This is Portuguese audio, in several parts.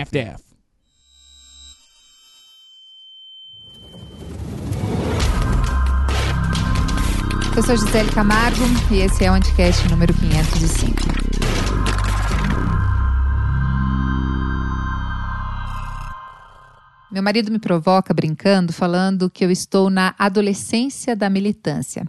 half-daff. Eu sou Gisele Camargo e esse é o Anticast número 505. Meu marido me provoca brincando, falando que eu estou na adolescência da militância.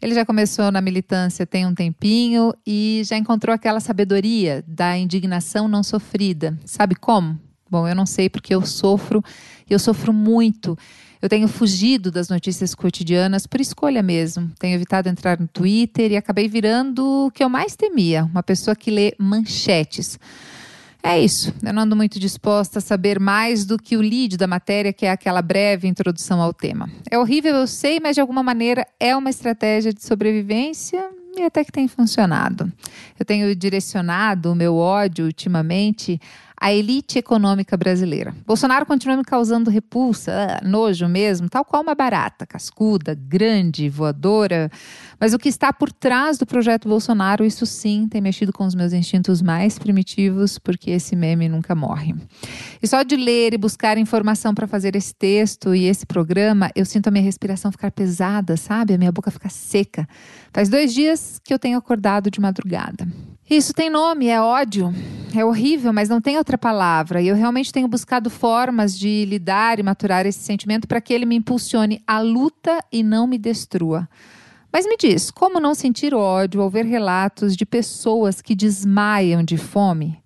Ele já começou na militância tem um tempinho e já encontrou aquela sabedoria da indignação não sofrida. Sabe como? Bom, eu não sei porque eu sofro, eu sofro muito. Eu tenho fugido das notícias cotidianas por escolha mesmo. Tenho evitado entrar no Twitter e acabei virando o que eu mais temia, uma pessoa que lê manchetes. É isso. Eu não ando muito disposta a saber mais do que o lead da matéria, que é aquela breve introdução ao tema. É horrível, eu sei, mas de alguma maneira é uma estratégia de sobrevivência e até que tem funcionado. Eu tenho direcionado o meu ódio ultimamente a elite econômica brasileira. Bolsonaro continua me causando repulsa, ah, nojo mesmo, tal qual uma barata, cascuda, grande, voadora. Mas o que está por trás do projeto Bolsonaro, isso sim tem mexido com os meus instintos mais primitivos, porque esse meme nunca morre. E só de ler e buscar informação para fazer esse texto e esse programa, eu sinto a minha respiração ficar pesada, sabe? A minha boca ficar seca. Faz dois dias que eu tenho acordado de madrugada. Isso tem nome, é ódio. É horrível, mas não tem outra palavra. E eu realmente tenho buscado formas de lidar e maturar esse sentimento para que ele me impulsione à luta e não me destrua. Mas me diz, como não sentir ódio ao ver relatos de pessoas que desmaiam de fome?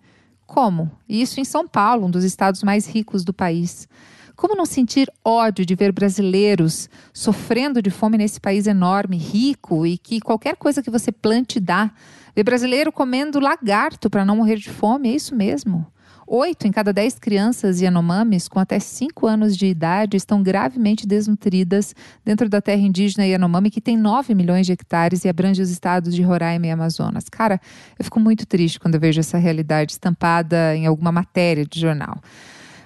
Como? Isso em São Paulo, um dos estados mais ricos do país. Como não sentir ódio de ver brasileiros sofrendo de fome nesse país enorme, rico e que qualquer coisa que você plante dá? Ver brasileiro comendo lagarto para não morrer de fome, é isso mesmo. Oito em cada dez crianças Yanomamis com até cinco anos de idade estão gravemente desnutridas dentro da terra indígena Yanomami, que tem 9 milhões de hectares e abrange os estados de Roraima e Amazonas. Cara, eu fico muito triste quando eu vejo essa realidade estampada em alguma matéria de jornal.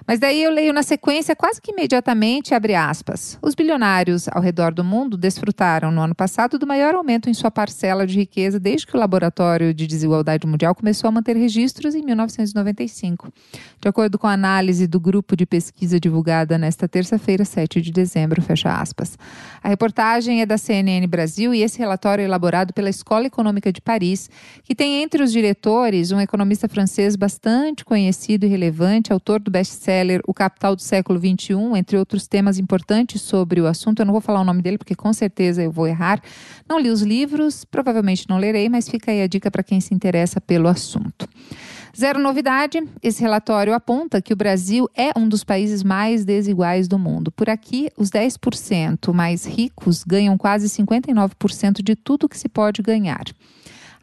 Mas daí eu leio na sequência, quase que imediatamente, abre aspas. Os bilionários ao redor do mundo desfrutaram no ano passado do maior aumento em sua parcela de riqueza desde que o Laboratório de Desigualdade Mundial começou a manter registros em 1995. De acordo com a análise do grupo de pesquisa divulgada nesta terça-feira, 7 de dezembro, fecha aspas. A reportagem é da CNN Brasil e esse relatório é elaborado pela Escola Econômica de Paris, que tem entre os diretores um economista francês bastante conhecido e relevante, autor do best-seller best-seller O Capital do Século XXI, entre outros temas importantes sobre o assunto. Eu não vou falar o nome dele porque com certeza eu vou errar. Não li os livros, provavelmente não lerei, mas fica aí a dica para quem se interessa pelo assunto. Zero novidade, esse relatório aponta que o Brasil é um dos países mais desiguais do mundo. Por aqui, os 10% mais ricos ganham quase 59% de tudo que se pode ganhar.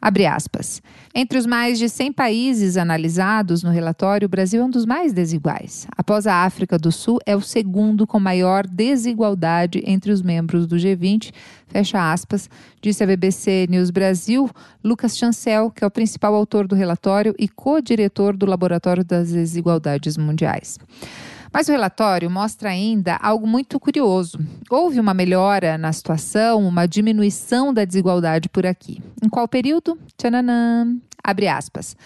Abre aspas. Entre os mais de 100 países analisados no relatório, o Brasil é um dos mais desiguais. Após a África do Sul, é o segundo com maior desigualdade entre os membros do G20, fecha aspas, disse a BBC News Brasil, Lucas Chancel, que é o principal autor do relatório e co-diretor do Laboratório das Desigualdades Mundiais. Mas o relatório mostra ainda algo muito curioso. Houve uma melhora na situação, uma diminuição da desigualdade por aqui. Em qual período? Tchananã. Abre aspas.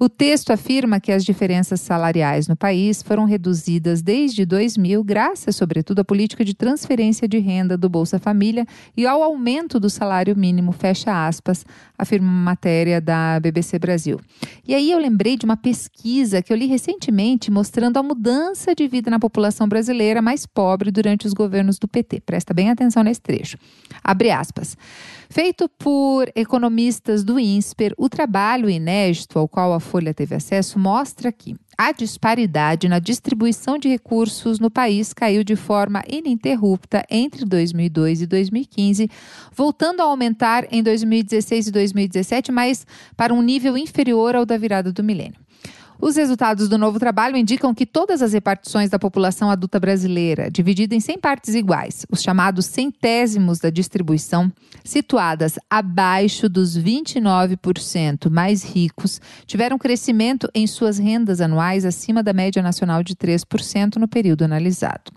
O texto afirma que as diferenças salariais no país foram reduzidas desde 2000, graças, sobretudo, à política de transferência de renda do Bolsa Família e ao aumento do salário mínimo, fecha aspas, afirma uma matéria da BBC Brasil. E aí eu lembrei de uma pesquisa que eu li recentemente mostrando a mudança de vida na população brasileira mais pobre durante os governos do PT. Presta bem atenção nesse trecho. Abre aspas. Feito por economistas do INSPER, o trabalho inédito ao qual a Folha teve acesso mostra que a disparidade na distribuição de recursos no país caiu de forma ininterrupta entre 2002 e 2015, voltando a aumentar em 2016 e 2017, mas para um nível inferior ao da virada do milênio. Os resultados do novo trabalho indicam que todas as repartições da população adulta brasileira, dividida em 100 partes iguais, os chamados centésimos da distribuição, situadas abaixo dos 29% mais ricos, tiveram crescimento em suas rendas anuais acima da média nacional de 3% no período analisado.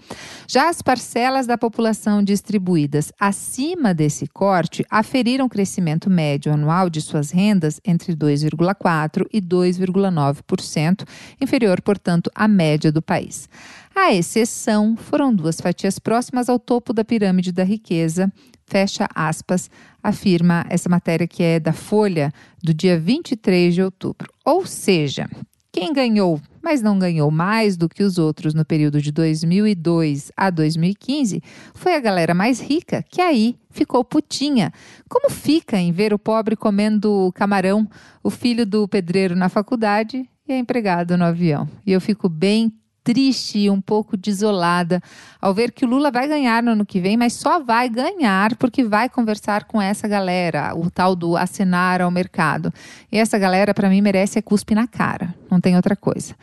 Já as parcelas da população distribuídas acima desse corte aferiram crescimento médio anual de suas rendas entre 2,4% e 2,9%. 20%, inferior, portanto, à média do país. A exceção foram duas fatias próximas ao topo da pirâmide da riqueza, fecha aspas, afirma essa matéria que é da Folha do dia 23 de outubro. Ou seja, quem ganhou, mas não ganhou mais do que os outros no período de 2002 a 2015, foi a galera mais rica, que aí ficou putinha. Como fica em ver o pobre comendo camarão, o filho do pedreiro na faculdade e a empregada no avião? E eu fico bem triste e um pouco desolada ao ver que o Lula vai ganhar no ano que vem, mas só vai ganhar porque vai conversar com essa galera, o tal do assinar ao mercado. E essa galera, para mim, merece é cuspe na cara, não tem outra coisa.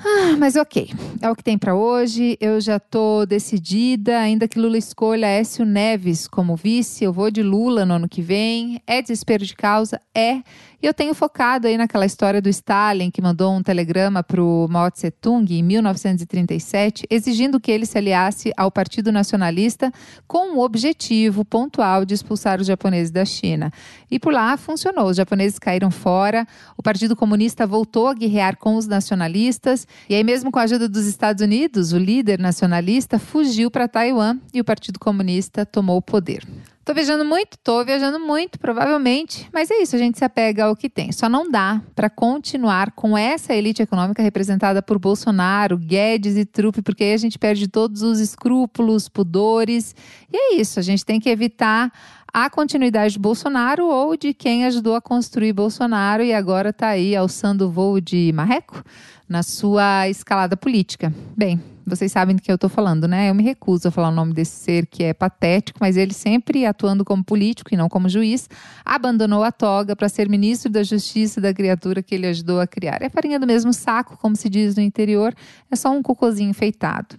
Ah, mas ok, é o que tem para hoje. Eu já estou decidida, ainda que Lula escolha Écio Neves como vice, eu vou de Lula no ano que vem. É desespero de causa? É. E eu tenho focado aí naquela história do Stalin, que mandou um telegrama para o Mao Tse Tung em 1937, exigindo que ele se aliasse ao Partido Nacionalista com o objetivo pontual de expulsar os japoneses da China. E por lá funcionou. Os japoneses caíram fora, o Partido Comunista voltou a guerrear com os nacionalistas, e aí, mesmo com a ajuda dos Estados Unidos, o líder nacionalista fugiu para Taiwan e o Partido Comunista tomou o poder. Tô viajando muito, tô viajando muito, provavelmente, mas é isso, a gente se apega ao que tem. Só não dá para continuar com essa elite econômica representada por Bolsonaro, Guedes e Trupe, porque aí a gente perde todos os escrúpulos, pudores. E é isso, a gente tem que evitar a continuidade de Bolsonaro ou de quem ajudou a construir Bolsonaro e agora está aí alçando o voo de marreco na sua escalada política. Bem, vocês sabem do que eu estou falando, né? Eu me recuso a falar o nome desse ser que é patético, mas ele sempre atuando como político e não como juiz, abandonou a toga para ser ministro da Justiça da criatura que ele ajudou a criar. É farinha do mesmo saco, como se diz no interior, é só um cocôzinho enfeitado.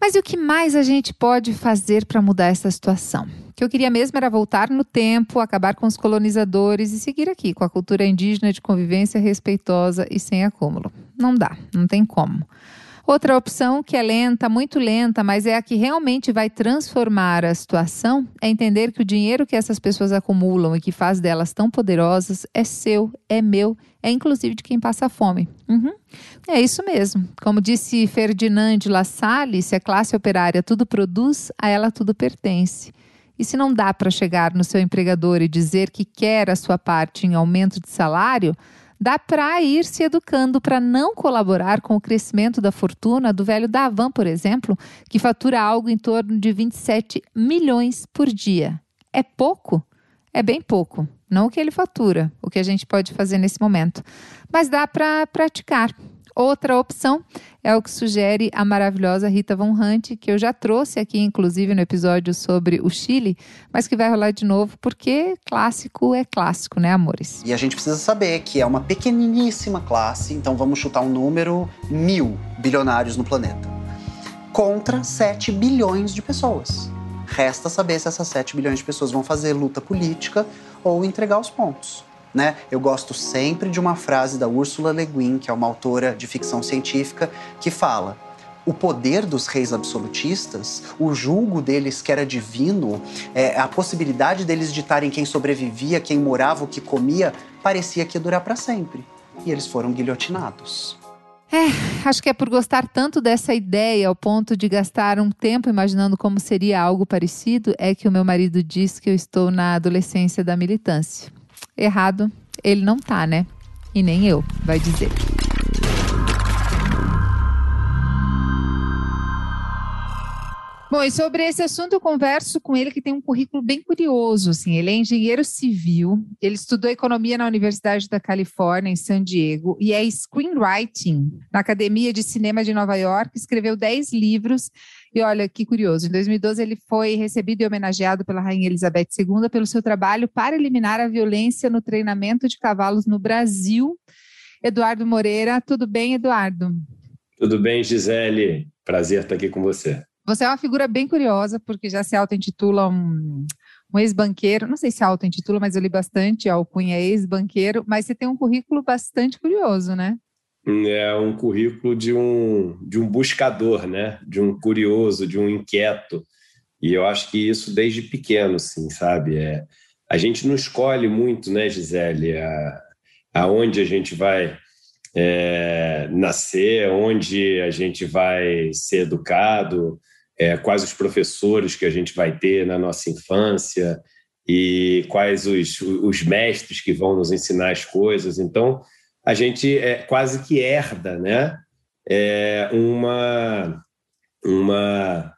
Mas e o que mais a gente pode fazer para mudar essa situação? O que eu queria mesmo era voltar no tempo, acabar com os colonizadores e seguir aqui com a cultura indígena de convivência respeitosa e sem acúmulo. Não dá, não tem como. Outra opção, que é lenta, muito lenta, mas é a que realmente vai transformar a situação, é entender que o dinheiro que essas pessoas acumulam e que faz delas tão poderosas é seu, é meu, é inclusive de quem passa fome. Uhum. É isso mesmo. Como disse Ferdinand de La Salle, se a classe operária tudo produz, a ela tudo pertence. E se não dá para chegar no seu empregador e dizer que quer a sua parte em aumento de salário, dá para ir se educando para não colaborar com o crescimento da fortuna do velho Davan, por exemplo, que fatura algo em torno de 27 milhões por dia. É pouco? É bem pouco. Não o que ele fatura, o que a gente pode fazer nesse momento. Mas dá para praticar. Outra opção é o que sugere a maravilhosa Rita Von Hunt, que eu já trouxe aqui, inclusive, no episódio sobre o Chile, mas que vai rolar de novo, porque clássico é clássico, né, amores? E a gente precisa saber que é uma pequeniníssima classe, então vamos chutar um número: mil bilionários no planeta, contra 7 bilhões de pessoas. Resta saber se essas 7 bilhões de pessoas vão fazer luta política ou entregar os pontos. Né? Eu gosto sempre de uma frase da Ursula Le Guin, que é uma autora de ficção científica, que fala: o poder dos reis absolutistas, o julgo deles que era divino, é, a possibilidade deles ditarem quem sobrevivia, quem morava, o que comia, parecia que ia durar para sempre. E eles foram guilhotinados. É, acho que é por gostar tanto dessa ideia, ao ponto de gastar um tempo imaginando como seria algo parecido, é que o meu marido diz que eu estou na adolescência da militância. Errado, ele não tá, né? E nem eu, vai dizer. Bom, e sobre esse assunto eu converso com ele que tem um currículo bem curioso, assim, ele é engenheiro civil, ele estudou economia na Universidade da Califórnia em San Diego e é screenwriting na Academia de Cinema de Nova York, escreveu 10 livros e olha que curioso, em 2012 ele foi recebido e homenageado pela Rainha Elizabeth II pelo seu trabalho para eliminar a violência no treinamento de cavalos no Brasil. Eduardo Moreira, tudo bem, Eduardo? Tudo bem, Gisele. Prazer estar aqui com você. Você é uma figura bem curiosa, porque já se auto-intitula um, um ex-banqueiro. Não sei se auto-intitula, mas eu li bastante, alcunha ex-banqueiro. Mas você tem um currículo bastante curioso, né? é um currículo de um, de um buscador, né? De um curioso, de um inquieto. E eu acho que isso desde pequeno, sim, sabe? É, a gente não escolhe muito, né, Gisele, a, aonde a gente vai é, nascer, onde a gente vai ser educado, é, quais os professores que a gente vai ter na nossa infância e quais os, os mestres que vão nos ensinar as coisas. Então, a gente é, quase que herda né? É uma, uma,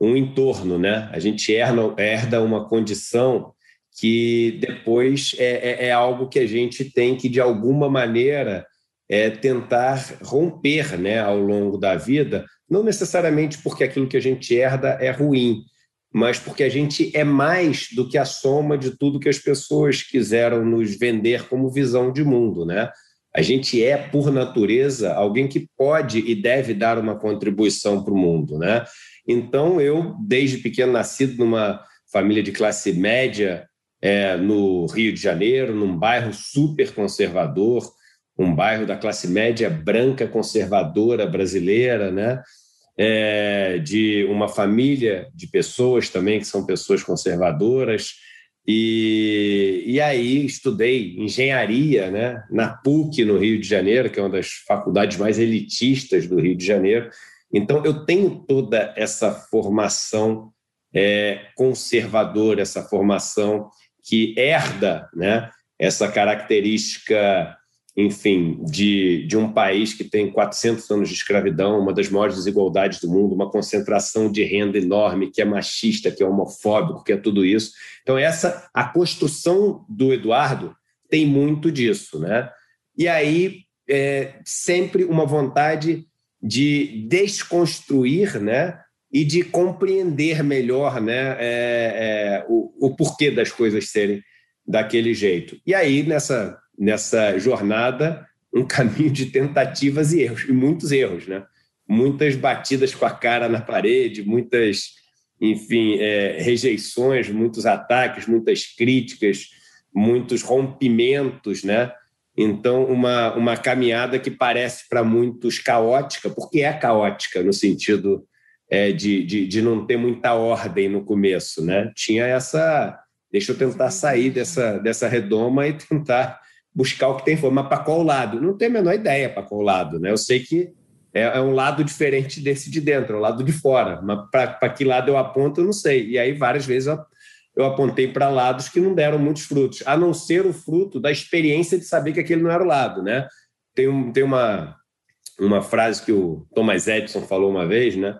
um entorno. Né? A gente herda, herda uma condição que depois é, é, é algo que a gente tem que, de alguma maneira, é tentar romper né, ao longo da vida, não necessariamente porque aquilo que a gente herda é ruim, mas porque a gente é mais do que a soma de tudo que as pessoas quiseram nos vender como visão de mundo, né? A gente é, por natureza, alguém que pode e deve dar uma contribuição para o mundo, né? Então, eu, desde pequeno, nascido numa família de classe média é, no Rio de Janeiro, num bairro super conservador, um bairro da classe média branca conservadora brasileira, né? É, de uma família de pessoas também que são pessoas conservadoras. E, e aí estudei engenharia né, na PUC, no Rio de Janeiro, que é uma das faculdades mais elitistas do Rio de Janeiro. Então, eu tenho toda essa formação é, conservadora, essa formação que herda né, essa característica enfim, de, de um país que tem 400 anos de escravidão, uma das maiores desigualdades do mundo, uma concentração de renda enorme, que é machista, que é homofóbico, que é tudo isso. Então, essa a construção do Eduardo tem muito disso, né? E aí, é, sempre uma vontade de desconstruir, né? E de compreender melhor, né? É, é, o, o porquê das coisas serem daquele jeito. E aí, nessa nessa jornada um caminho de tentativas e erros, e muitos erros, né? Muitas batidas com a cara na parede, muitas, enfim, é, rejeições, muitos ataques, muitas críticas, muitos rompimentos, né? Então, uma, uma caminhada que parece para muitos caótica, porque é caótica no sentido é, de, de, de não ter muita ordem no começo, né? Tinha essa. Deixa eu tentar sair dessa, dessa redoma e tentar buscar o que tem forma. Mas para qual lado? Não tenho a menor ideia para qual lado. Né? Eu sei que é, é, um lado diferente desse de dentro, é o lado de fora. Mas para que lado eu aponto, eu não sei. E aí, várias vezes, eu, eu apontei para lados que não deram muitos frutos, a não ser o fruto da experiência de saber que aquele não era o lado. Né? Tem, um, tem uma, uma frase que o Thomas Edison falou uma vez, né?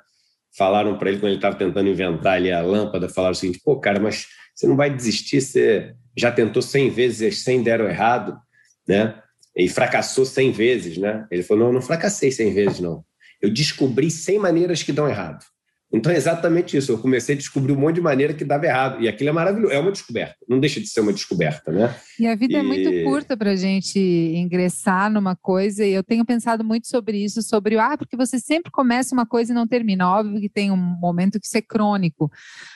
Falaram para ele quando ele estava tentando inventar ali a lâmpada, falaram o seguinte: pô, cara, mas você não vai desistir, você já tentou 100 vezes e as 100 deram errado né? E fracassou 100 vezes, né? Ele falou: não, não fracassei 100 vezes, não. Eu descobri 100 maneiras que dão errado. Então é exatamente isso. Eu comecei a descobrir um monte de maneira que dava errado. E aquilo é maravilhoso. É uma descoberta. Não deixa de ser uma descoberta, né? E a vida e... é muito curta para a gente ingressar numa coisa. E eu tenho pensado muito sobre isso, sobre ah, porque você sempre começa uma coisa e não termina. Óbvio que tem um momento que isso é crônico.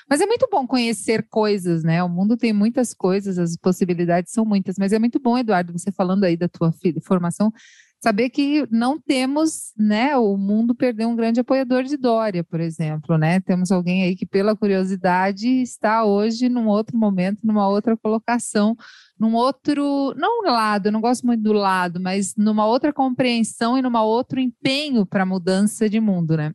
Mas é muito bom conhecer coisas, né? O mundo tem muitas coisas, as possibilidades são muitas. Mas é muito bom, Eduardo, você falando aí da tua formação saber que não temos, né, o mundo perdeu um grande apoiador de Dória, por exemplo, né? Temos alguém aí que pela curiosidade está hoje num outro momento, numa outra colocação, num outro, não lado, não gosto muito do lado, mas numa outra compreensão e numa outro empenho para a mudança de mundo, né?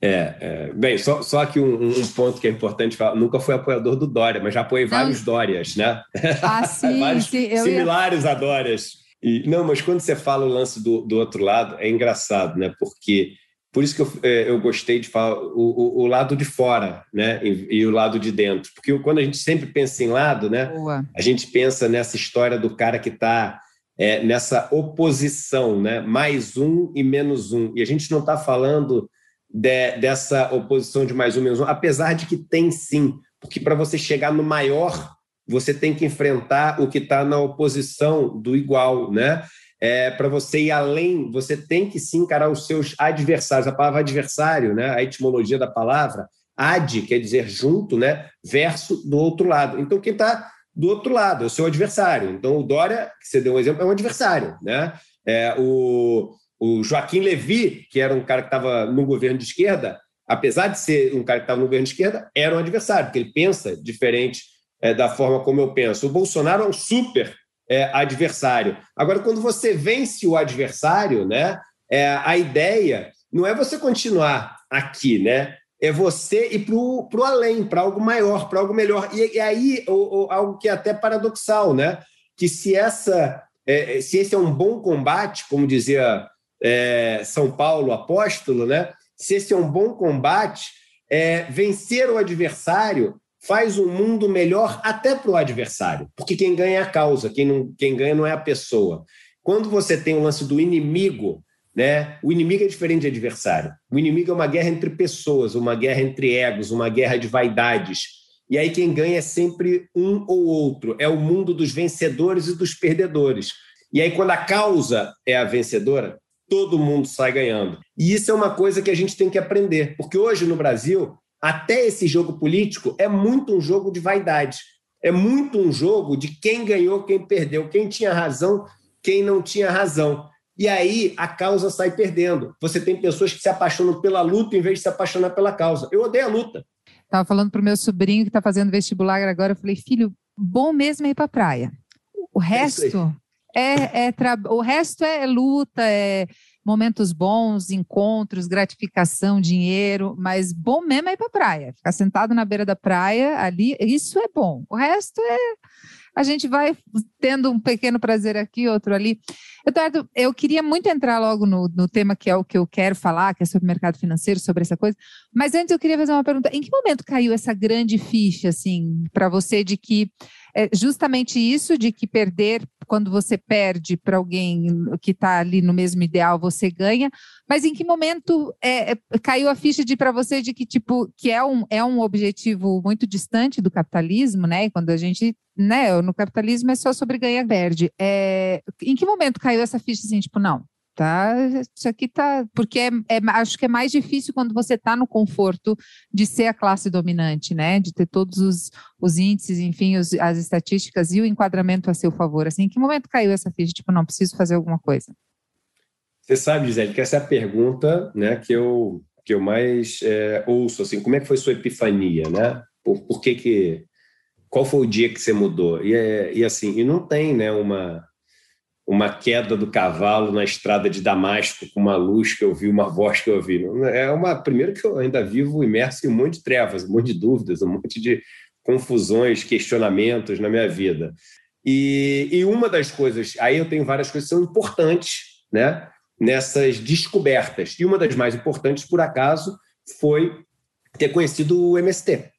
É, é, bem, só, só que um, um, ponto que é importante falar, nunca fui apoiador do Dória, mas já apoiei não. vários Dórias, né? Ah, sim, vários sim. similares ia... a Dórias. E, não, mas quando você fala o lance do, do outro lado, é engraçado, né? Porque por isso que eu, é, eu gostei de falar o, o, o, lado de fora, né? E, e, o lado de dentro. Porque quando a gente sempre pensa em lado, né? Boa. A gente pensa nessa história do cara que está é, nessa oposição, né? Mais um e menos um. E a gente não está falando de, dessa oposição de mais um e menos um, apesar de que tem sim. Porque para você chegar no maior você tem que enfrentar o que está na oposição do igual, né? É, para você ir além, você tem que sim encarar os seus adversários. A palavra adversário, né? A etimologia da palavra, ad quer dizer junto, né? Verso do outro lado. Então, quem está do outro lado é o seu adversário. Então, o Dória, que você deu um exemplo, é um adversário, né? É, o, o Joaquim Levi, que era um cara que estava no governo de esquerda, apesar de ser um cara que estava no governo de esquerda, era um adversário, porque ele pensa diferente é, da forma como eu penso. O Bolsonaro é um super é, adversário. Agora, quando você vence o adversário, né, é, a ideia não é você continuar aqui, né? É você ir para o além, para algo maior, para algo melhor. E, e aí, o, o, algo que é até paradoxal, né? Que se essa é, se esse é um bom combate, como dizia é, São Paulo apóstolo, né? Se esse é um bom combate, é, vencer o adversário faz um mundo melhor até para o adversário, porque quem ganha é a causa, quem, não, quem ganha não é a pessoa. Quando você tem o lance do inimigo, né? O inimigo é diferente de adversário. O inimigo é uma guerra entre pessoas, uma guerra entre egos, uma guerra de vaidades. E aí quem ganha é sempre um ou outro. É o mundo dos vencedores e dos perdedores. E aí quando a causa é a vencedora, todo mundo sai ganhando. E isso é uma coisa que a gente tem que aprender, porque hoje no Brasil, até esse jogo político é muito um jogo de vaidade. É muito um jogo de quem ganhou, quem perdeu, quem tinha razão, quem não tinha razão. E aí a causa sai perdendo. Você tem pessoas que se apaixonam pela luta em vez de se apaixonar pela causa. Eu odeio a luta. Estava falando para o meu sobrinho que está fazendo vestibular agora, eu falei, filho, bom mesmo é ir para a praia. O é resto é, é tra... o resto é luta, é momentos bons, encontros, gratificação, dinheiro, mas bom mesmo é ir para a praia. Ficar sentado na beira da praia ali, isso é bom. O resto é a gente vai tendo um pequeno prazer aqui, outro ali. Eduardo, eu queria muito entrar logo no, no tema que é o que eu quero falar, que é sobre mercado financeiro, sobre essa coisa. Mas antes eu queria fazer uma pergunta: em que momento caiu essa grande ficha, assim, para você de que é justamente isso de que perder, quando você perde para alguém que está ali no mesmo ideal, você ganha. Mas em que momento é, é caiu a ficha de para você de que tipo que é um, é um objetivo muito distante do capitalismo, né? Quando a gente, né, no capitalismo é só sobre ganhar perde. É, em que momento caiu essa ficha assim, tipo, não, tá, isso aqui tá, porque é, é, acho que é mais difícil quando você está no conforto de ser a classe dominante, né, de ter todos os, os índices, enfim, os, as estatísticas e o enquadramento a seu favor, assim, em que momento caiu essa ficha, tipo, não, preciso fazer alguma coisa? Você sabe, Gisele, que essa é a pergunta, né, que eu, que eu mais é, ouço, assim, como é que foi sua epifania, né, por, por que que, qual foi o dia que você mudou? E, é, e assim, e não tem, né, uma uma queda do cavalo na estrada de Damasco com uma luz que eu vi, uma voz que eu ouvi. É uma primeiro que eu ainda vivo imerso em um monte de trevas, um monte de dúvidas, um monte de confusões, questionamentos na minha vida. E, e uma das coisas, aí eu tenho várias coisas que são importantes, né? Nessas descobertas. E uma das mais importantes, por acaso, foi ter conhecido o MST.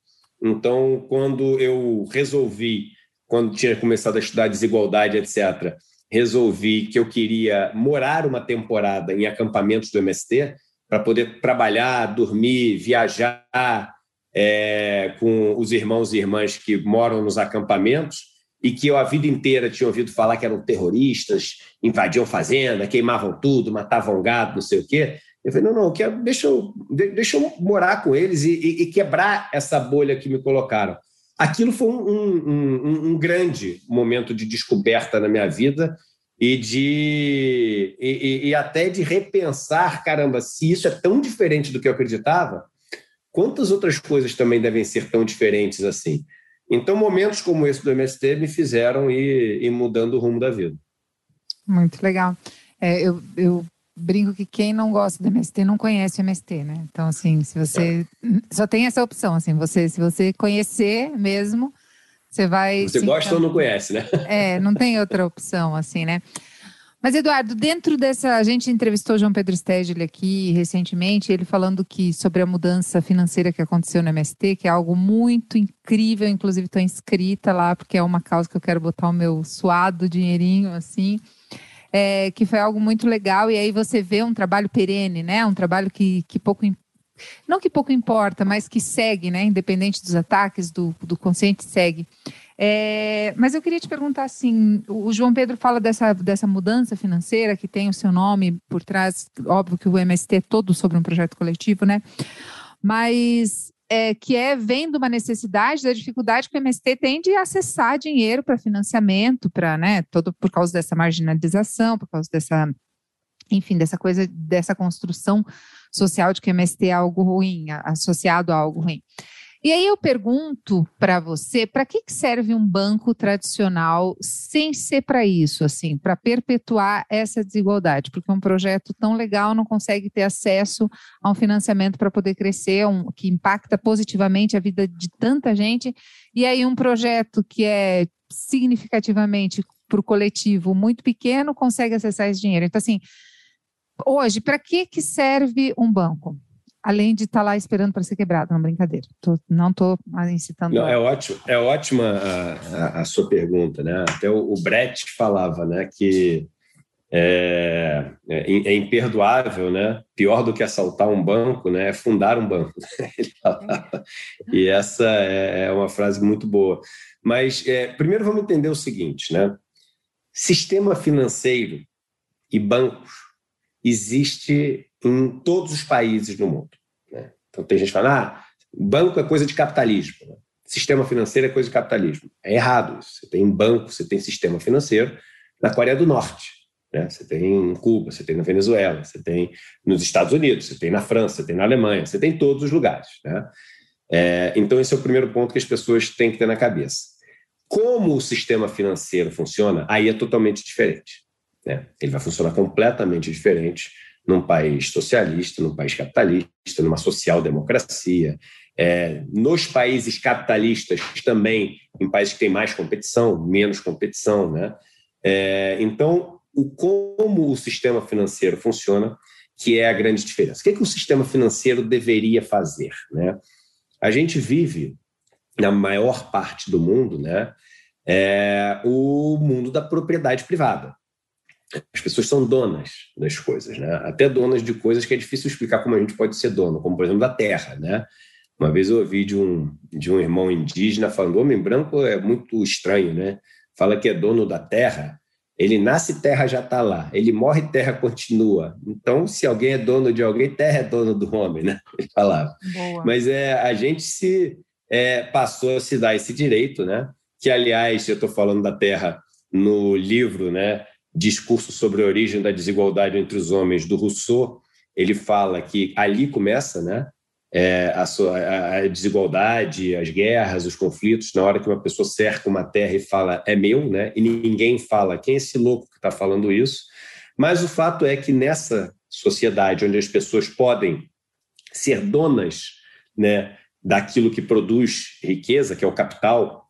Então, quando eu resolvi, quando tinha começado a estudar desigualdade, etc., resolvi que eu queria morar uma temporada em acampamentos do MST para poder trabalhar, dormir, viajar é, com os irmãos e irmãs que moram nos acampamentos e que eu a vida inteira tinha ouvido falar que eram terroristas, invadiam fazenda, queimavam tudo, matavam gado, não sei o quê. Eu falei, não, não, quero, deixa, eu, deixa eu morar com eles e, e, e quebrar essa bolha que me colocaram aquilo foi um, um, um, grande momento de descoberta na minha vida e de e, e, até de repensar, caramba, se isso é tão diferente do que eu acreditava, quantas outras coisas também devem ser tão diferentes assim? Então, momentos como esse do MST me fizeram ir, mudando o rumo da vida. Muito legal. É, eu, eu brinco que quem não gosta do MST não conhece o MST, né? Então, assim, se você. É. Só tem essa opção, assim, você, se você conhecer mesmo, você vai. Você gosta ou não conhece, né? É, não tem outra opção, assim, né? Mas, Eduardo, dentro dessa. A gente entrevistou o João Pedro Stedley aqui recentemente, ele falando que sobre a mudança financeira que aconteceu no MST, que é algo muito incrível, inclusive estou inscrita lá, porque é uma causa que eu quero botar o meu suado dinheirinho, assim é, que foi algo muito legal, e aí você vê um trabalho perene, né? Um trabalho que, que pouco não que pouco importa, mas que segue, né? Independente dos ataques, do, do consciente segue. É, mas eu queria te perguntar assim: o João Pedro fala dessa, dessa mudança financeira que tem o seu nome por trás, óbvio que o MST é todo sobre um projeto coletivo, né? Mas é, que é vendo uma necessidade da dificuldade que o MST tem de acessar dinheiro para financiamento, para, né, todo por causa dessa marginalização, por causa dessa, enfim, dessa coisa, dessa construção social de que o MST é algo ruim, associado a algo ruim. E aí eu pergunto para você, para que serve um banco tradicional sem ser para isso, assim, para perpetuar essa desigualdade? Porque um projeto tão legal não consegue ter acesso a um financiamento para poder crescer, um, que impacta positivamente a vida de tanta gente. E aí um projeto que é significativamente para o coletivo muito pequeno consegue acessar esse dinheiro. Então, assim, hoje, para que, que serve um banco? Além de estar tá lá esperando para ser quebrado, não brincadeira. Tô, não estou incitando. Não, é ótimo, é ótima a, a, a, sua pergunta, né? Até o, o Brett falava, né, que é, é, é, imperdoável, né? Pior do que assaltar um banco, né? É fundar um banco. E essa é, é uma frase muito boa. Mas é, primeiro vamos entender o seguinte, né? Sistema financeiro e bancos existe em todos os países do mundo. Né? Então tem gente falando, ah, banco é coisa de capitalismo, né? sistema financeiro é coisa de capitalismo. É errado isso. Você tem banco, você tem sistema financeiro na Coreia do Norte, né? você tem em Cuba, você tem na Venezuela, você tem nos Estados Unidos, você tem na França, você tem na Alemanha, você tem em todos os lugares. Né? É, então esse é o primeiro ponto que as pessoas têm que ter na cabeça. Como o sistema financeiro funciona, aí é totalmente diferente. Né? Ele vai funcionar completamente diferente num país socialista, num país capitalista, numa social-democracia. É, nos países capitalistas também, em países que têm mais competição, menos competição. Né? É, então, o, como o sistema financeiro funciona, que é a grande diferença. O que, é que o sistema financeiro deveria fazer? Né? A gente vive, na maior parte do mundo, né, é, o mundo da propriedade privada. As pessoas são donas das coisas, né? Até donas de coisas que é difícil explicar como a gente pode ser dono, como por exemplo da terra, né? Uma vez eu ouvi de um, de um irmão indígena falando: homem branco é muito estranho, né? Fala que é dono da terra, ele nasce, terra já está lá. Ele morre, terra continua. Então, se alguém é dono de alguém, terra é dono do homem, né? Ele falava. Boa. Mas é, a gente se é, passou a se dar esse direito, né? Que, aliás, eu estou falando da terra no livro, né? Discurso sobre a origem da desigualdade entre os homens do Rousseau, ele fala que ali começa né, é, a, sua, a, desigualdade, as guerras, os conflitos, na hora que uma pessoa cerca uma terra e fala é meu, né, e ninguém fala quem é esse louco que está falando isso. Mas o fato é que nessa sociedade onde as pessoas podem ser donas né, daquilo que produz riqueza, que é o capital,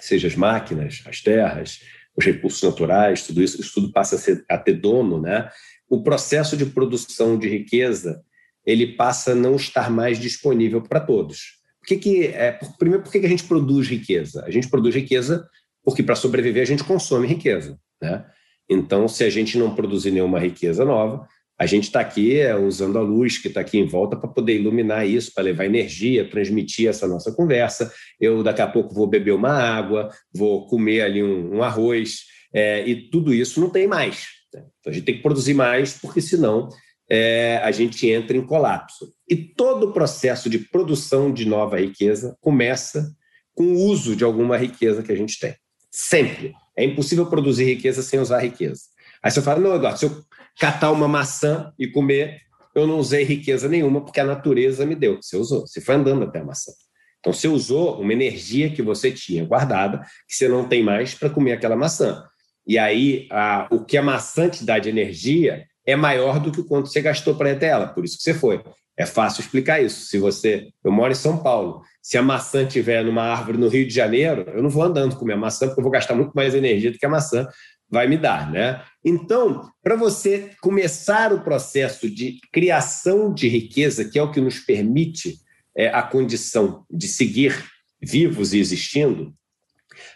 seja as máquinas, as terras, os recursos naturais, tudo isso, isso tudo passa a, ser, a ter dono, né? O processo de produção de riqueza ele passa a não estar mais disponível para todos. Por que, que é, primeiro, por que, que a gente produz riqueza? A gente produz riqueza porque para sobreviver a gente consome riqueza, né? Então, se a gente não produzir nenhuma riqueza nova, a gente está aqui é, usando a luz que está aqui em volta para poder iluminar isso, para levar energia, transmitir essa nossa conversa. Eu daqui a pouco vou beber uma água, vou comer ali um, um arroz, é, e tudo isso não tem mais. Né? Então a gente tem que produzir mais, porque senão é, a gente entra em colapso. E todo o processo de produção de nova riqueza começa com o uso de alguma riqueza que a gente tem. Sempre. É impossível produzir riqueza sem usar riqueza. Aí você fala, não, Eduardo, se eu catar uma maçã e comer, eu não usei riqueza nenhuma, porque a natureza me deu. Você usou, você foi andando até a maçã. Então, você usou uma energia que você tinha guardada, que você não tem mais para comer aquela maçã. E aí, a, o que a maçã te dá de energia é maior do que o quanto você gastou para ir até ela, por isso que você foi. É fácil explicar isso. Se você. Eu moro em São Paulo. Se a maçã estiver numa árvore no Rio de Janeiro, eu não vou andando comer a maçã, porque eu vou gastar muito mais energia do que a maçã vai me dar, né? Então, para você começar o processo de criação de riqueza, que é o que nos permite é, a condição de seguir vivos e existindo,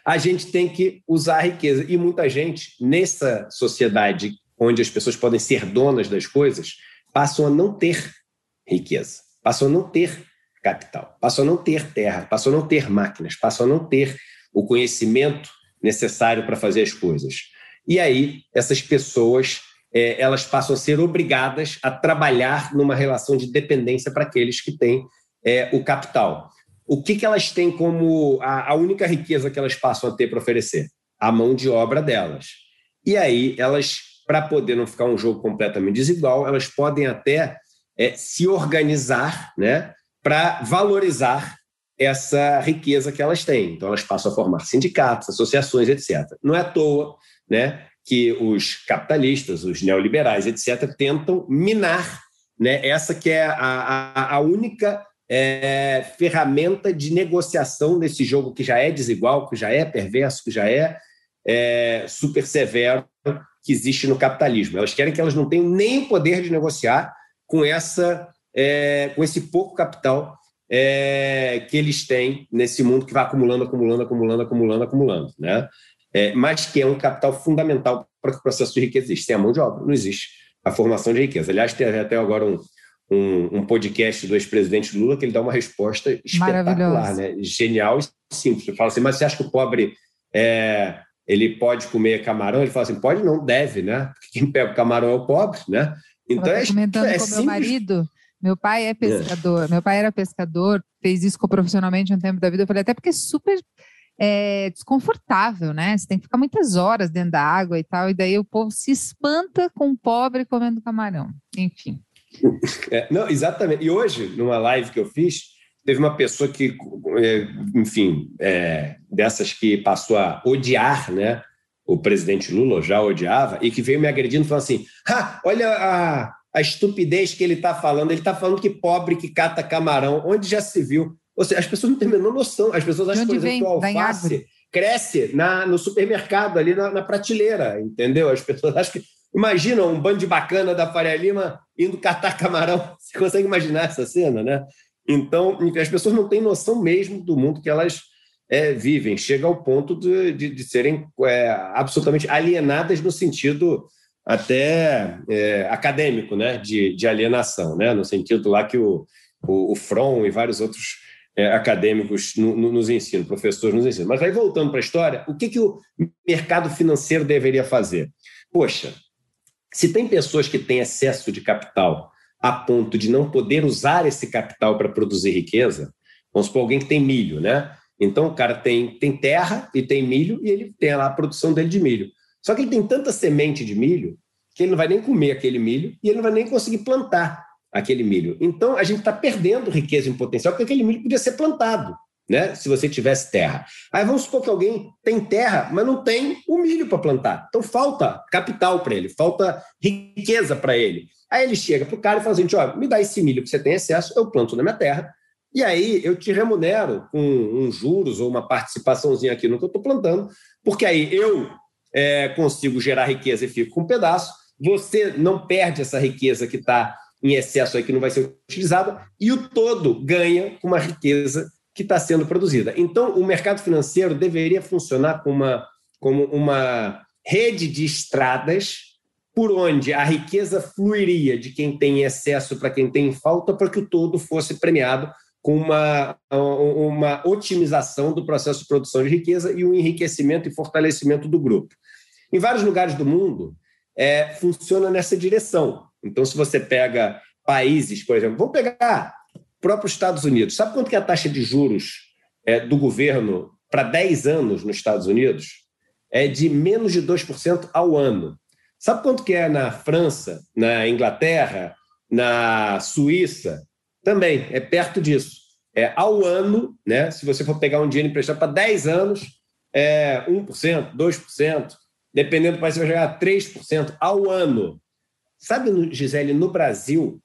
a gente tem que usar a riqueza. E muita gente, nessa sociedade onde as pessoas podem ser donas das coisas, passam a não ter riqueza, passam a não ter capital, passam a não ter terra, passam a não ter máquinas, passam a não ter o conhecimento necessário para fazer as coisas. E aí, essas pessoas é, elas passam a ser obrigadas a trabalhar numa relação de dependência para aqueles que têm é, o capital. O que, que elas têm como a, a única riqueza que elas passam a ter para oferecer? A mão de obra delas. E aí, elas, para poder não ficar um jogo completamente desigual, elas podem até é, se organizar né, para valorizar essa riqueza que elas têm. Então, elas passam a formar sindicatos, associações, etc. Não é à toa né, que os capitalistas, os neoliberais, etc., tentam minar né, essa que é a, a, a única é, ferramenta de negociação desse jogo que já é desigual, que já é perverso, que já é, é super severo que existe no capitalismo. Elas querem que elas não tenham nem o poder de negociar com essa é, com esse pouco capital é, que eles têm nesse mundo que vai acumulando, acumulando, acumulando, acumulando, acumulando, né? É, mas que é um capital fundamental para que o processo de riqueza exista. Tem a mão de obra, não existe a formação de riqueza. Aliás, tem até agora um, um, um podcast do ex-presidente Lula que ele dá uma resposta espetacular, né? genial e simples. Ele fala assim, mas você acha que o pobre é, ele pode comer camarão? Ele fala assim, pode não, deve, né? Porque quem pega o camarão é o pobre, né? Então, é, comentando é com meu marido meu pai é, é pescador, meu pai era pescador, fez isso profissionalmente um tempo da vida. Eu falei, até porque é super é, desconfortável, né? Você tem que ficar muitas horas dentro da água e tal, e daí o povo se espanta com o pobre comendo camarão. Enfim. É, não, exatamente. E hoje, numa live que eu fiz, teve uma pessoa que, é, enfim, é, dessas que passou a odiar, né? O presidente Lula já odiava, e que veio me agredindo falando assim: olha a, a estupidez que ele está falando. Ele está falando que pobre que cata camarão, onde já se viu. Ou seja, as pessoas não têm a menor noção. As pessoas acham, por exemplo, que o alface cresce na, no supermercado, ali na, na, prateleira, entendeu? As pessoas acham que. Imagina um bando de bacana da Faria Lima indo catar camarão. Você consegue imaginar essa cena, né? Então, as pessoas não têm noção mesmo do mundo que elas é, vivem. Chega ao ponto de, de, de serem é, absolutamente alienadas no sentido até é, acadêmico, né, de, de alienação, né, no sentido lá que o, o, o Fromm e vários outros é, acadêmicos no, no, nos ensinam, professores nos ensinam. Mas aí, voltando para a história, o que, que o mercado financeiro deveria fazer? Poxa, se tem pessoas que têm excesso de capital a ponto de não poder usar esse capital para produzir riqueza, vamos supor alguém que tem milho, né? Então o cara tem, tem terra e tem milho e ele tem lá a produção dele de milho. Só que ele tem tanta semente de milho que ele não vai nem comer aquele milho e ele não vai nem conseguir plantar aquele milho. Então, a gente está perdendo riqueza em potencial, porque aquele milho podia ser plantado, né? Se você tivesse terra. Aí vamos supor que alguém tem terra, mas não tem o milho para plantar. Então, falta capital para ele, falta riqueza para ele. Aí ele chega para o cara e fala assim: ó, me dá esse milho que você tem excesso, eu planto na minha terra, e aí eu te remunero com uns juros ou uma participaçãozinha aqui no que eu estou plantando, porque aí eu é, consigo gerar riqueza e fico com um pedaço. Você não perde essa riqueza que está em excesso aí, que não vai ser utilizada, e o todo ganha com uma riqueza que está sendo produzida. Então, o mercado financeiro deveria funcionar como uma, como uma rede de estradas por onde a riqueza fluiria de quem tem excesso para quem tem falta, para que o todo fosse premiado com uma, uma otimização do processo de produção de riqueza e um enriquecimento e fortalecimento do grupo. Em vários lugares do mundo, é, funciona nessa direção. Então, se você pega países, por exemplo, vamos pegar o próprio Estados Unidos. Sabe quanto que é a taxa de juros é, do governo para 10 anos nos Estados Unidos? É de menos de 2% ao ano. Sabe quanto que é na França, na Inglaterra, na Suíça? Também, é perto disso. É, ao ano, né, se você for pegar um dinheiro emprestado para 10 anos, é 1%, 2% dependendo do país, você vai chegar a 3% ao ano. Sabe, Gisele, no Brasil,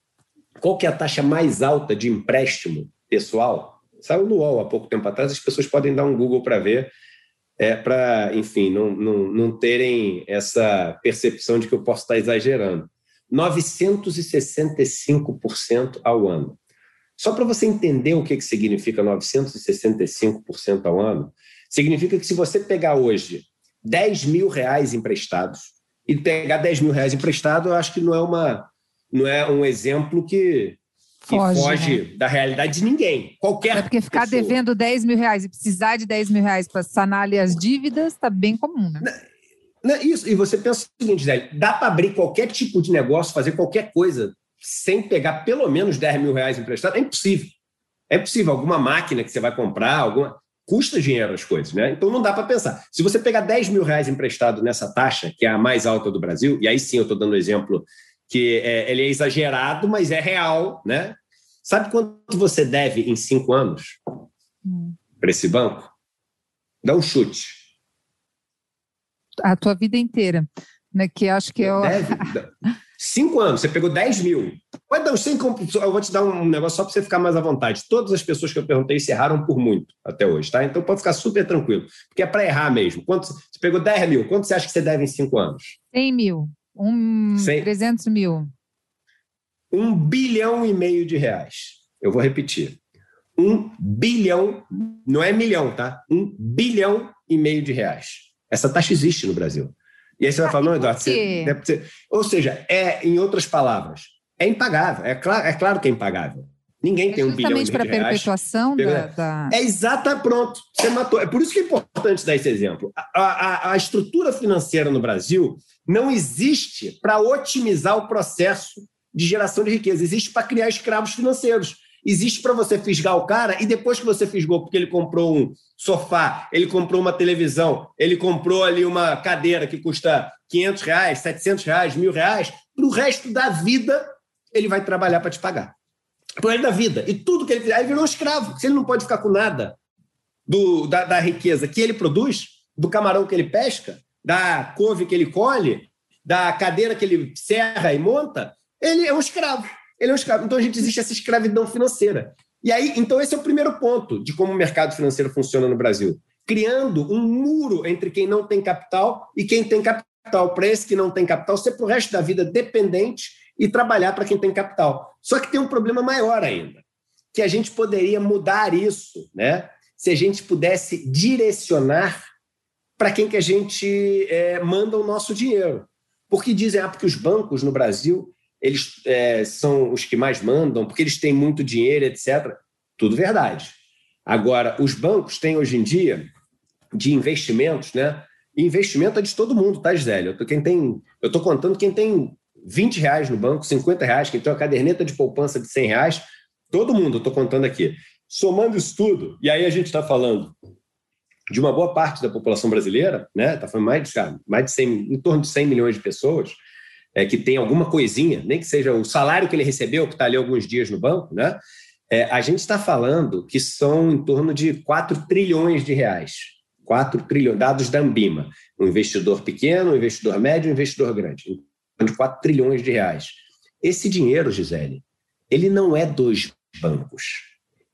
qual que é a taxa mais alta de empréstimo pessoal? Saiu no UOL há pouco tempo atrás, as pessoas podem dar um Google para ver, é, para, enfim, não, não, não terem essa percepção de que eu posso estar exagerando. 965% ao ano. Só para você entender o que, que significa 965% ao ano, significa que se você pegar hoje 10 mil reais emprestados. E pegar 10 mil reais emprestado, eu acho que não é, uma, não é um exemplo que, que foge, foge né? da realidade de ninguém. Qualquer É porque ficar pessoa. devendo 10 mil reais e precisar de 10 mil reais para sanar ali as dívidas está bem comum, né? Não, não, isso, e você pensa o seguinte, Zé, dá para abrir qualquer tipo de negócio, fazer qualquer coisa, sem pegar pelo menos 10 mil reais emprestado? É impossível. É impossível. Alguma máquina que você vai comprar, alguma custa dinheiro as coisas, né? Então não dá para pensar. Se você pegar 10 mil reais emprestado nessa taxa, que é a mais alta do Brasil, e aí sim eu estou dando um exemplo que é, ele é exagerado, mas é real, né? Sabe quanto você deve em cinco anos? hum. para esse banco? Dá um chute. A tua vida inteira, né? Que acho que é o... Deve, Cinco anos, você pegou 10 mil. Pode dar uns 100. Eu vou te dar um negócio só para você ficar mais à vontade. Todas as pessoas que eu perguntei se erraram por muito até hoje, tá? Então pode ficar super tranquilo. Porque é para errar mesmo. Quanto, você pegou 10 mil. Quanto você acha que você deve em cinco anos? 100 mil. Um, 100, 300 mil. Um bilhão e meio de reais. Eu vou repetir. Um bilhão, não é milhão, tá? Um bilhão e meio de reais. Essa taxa existe no Brasil. E aí você vai ah, falar, não, Eduardo, você ser... Ou seja, é, em outras palavras, é impagável. É claro, é claro que é impagável. Ninguém é tem um bilhão de reais. Para a perpetuação da, da, É exata, pronto. Você matou. É por isso que é importante dar esse exemplo. A, a, a estrutura financeira no Brasil não existe para otimizar o processo de geração de riqueza. Existe para criar escravos financeiros existe para você fisgar o cara e depois que você fisgou, porque ele comprou um sofá, ele comprou uma televisão, ele comprou ali uma cadeira que custa 500 reais, 700 reais, mil reais, para o resto da vida ele vai trabalhar para te pagar. Para resto da vida. E tudo que ele fizer, aí virou um escravo. Se ele não pode ficar com nada do, da, da riqueza que ele produz, do camarão que ele pesca, da couve que ele colhe, da cadeira que ele serra e monta, ele é um escravo ele é um escravo. Então a gente existe essa escravidão financeira. E aí, então esse é o primeiro ponto de como o mercado financeiro funciona no Brasil, criando um muro entre quem não tem capital e quem tem capital. Para esse que não tem capital, ser para o resto da vida dependente e trabalhar para quem tem capital. Só que tem um problema maior ainda, que a gente poderia mudar isso, né? Se a gente pudesse direcionar para quem que a gente é, manda o nosso dinheiro. Porque dizem, ah, porque os bancos no Brasil eles é, são os que mais mandam, porque eles têm muito dinheiro, etc. Tudo verdade. Agora, os bancos têm hoje em dia de investimentos, né? E investimento é de todo mundo, tá, Gisele? Eu tô, quem tem, eu estou contando quem tem 20 reais no banco, 50 reais, quem tem uma caderneta de poupança de 100 reais, todo mundo, eu estou contando aqui. Somando isso tudo, e aí a gente está falando de uma boa parte da população brasileira, né? Está falando mais de, mais de 100, em torno de 100 milhões de pessoas, é, que tem alguma coisinha, nem que seja o salário que ele recebeu, que está ali alguns dias no banco, né? É, a gente está falando que são em torno de 4 trilhões de reais. 4 trilhões, dados da Ambima. Um investidor pequeno, um investidor médio, um investidor grande. De 4 trilhões de reais. Esse dinheiro, Gisele, ele não é dos bancos.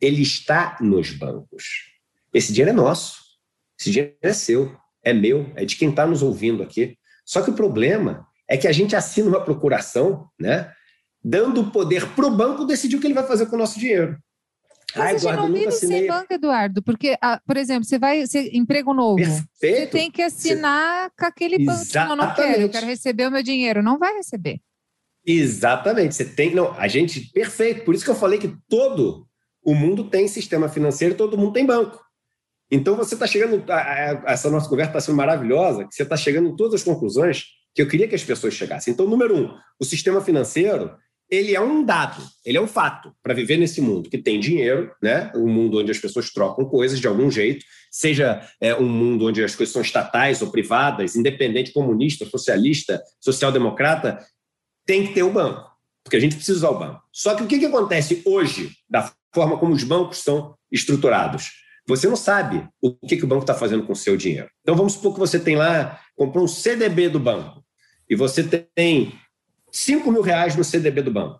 Ele está nos bancos. Esse dinheiro é nosso. Esse dinheiro é seu, é meu, é de quem está nos ouvindo aqui. Só que o problema é que a gente assina uma procuração, né? Dando o poder para o banco decidir o que ele vai fazer com o nosso dinheiro. Mas ah, Eduardo, não vive assinei... sem banco, Eduardo, porque, ah, por exemplo, você vai ser emprego novo. Perfeito. Você tem que assinar você... com aquele banco. Não, não quero, eu quero receber o meu dinheiro. Não vai receber. Exatamente. Você tem. Não, a gente. Perfeito. Por isso que eu falei que todo o mundo tem sistema financeiro, todo mundo tem banco. Então você está chegando. Essa nossa conversa está sendo maravilhosa, que você está chegando em todas as conclusões que eu queria que as pessoas chegassem. Então, número um, o sistema financeiro ele é um dado, ele é um fato para viver nesse mundo que tem dinheiro, né? Um mundo onde as pessoas trocam coisas de algum jeito, seja é, um mundo onde as coisas são estatais ou privadas, independente, comunista, socialista, social-democrata, tem que ter o banco, porque a gente precisa usar o banco. Só que o que, que acontece hoje, da forma como os bancos são estruturados? Você não sabe o que, que o banco está fazendo com o seu dinheiro. Então, vamos supor que você tem lá, comprou um CDB do banco e você tem 5 mil reais no CDB do banco.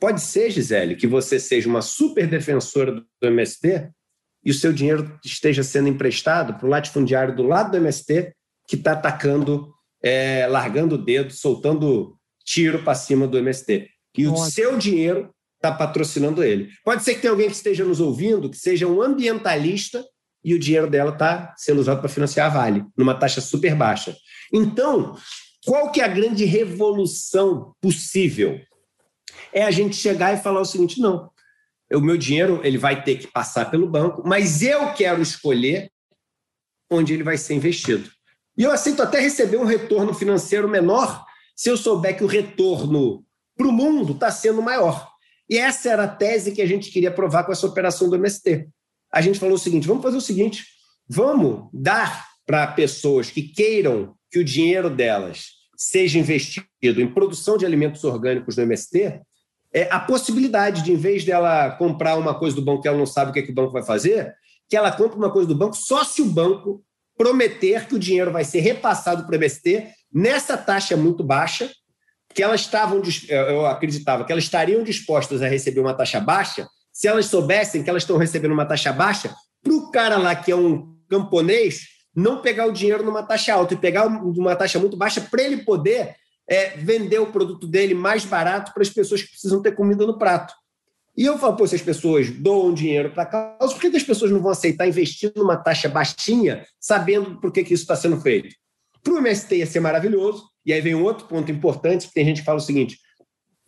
Pode ser, Gisele, que você seja uma super defensora do MST e o seu dinheiro esteja sendo emprestado para o latifundiário do lado do MST que está atacando, é, largando o dedo, soltando tiro para cima do MST. E o seu dinheiro está patrocinando ele. Pode ser que tenha alguém que esteja nos ouvindo, que seja um ambientalista e o dinheiro dela está sendo usado para financiar a Vale, numa taxa super baixa. Então, qual que é a grande revolução possível? É a gente chegar e falar o seguinte: não, o meu dinheiro ele vai ter que passar pelo banco, mas eu quero escolher onde ele vai ser investido. E eu aceito até receber um retorno financeiro menor se eu souber que o retorno para o mundo está sendo maior. E essa era a tese que a gente queria provar com essa operação do MST. A gente falou o seguinte: vamos fazer o seguinte, vamos dar para pessoas que queiram que o dinheiro delas seja investido em produção de alimentos orgânicos no MST, é a possibilidade de, em vez dela comprar uma coisa do banco que ela não sabe o que, é que o banco vai fazer, que ela compra uma coisa do banco só se o banco prometer que o dinheiro vai ser repassado para o MST nessa taxa muito baixa, que elas estavam, eu acreditava que elas estariam dispostas a receber uma taxa baixa, se elas soubessem que elas estão recebendo uma taxa baixa, para o cara lá que é um camponês não pegar o dinheiro numa taxa alta e pegar uma taxa muito baixa para ele poder é, vender o produto dele mais barato para as pessoas que precisam ter comida no prato. E eu falo, pô, se as pessoas doam dinheiro para a causa, por que as pessoas não vão aceitar investir numa taxa baixinha, sabendo por que, que isso está sendo feito? Para o MST ia ser maravilhoso, e aí vem um outro ponto importante, que tem gente que fala o seguinte,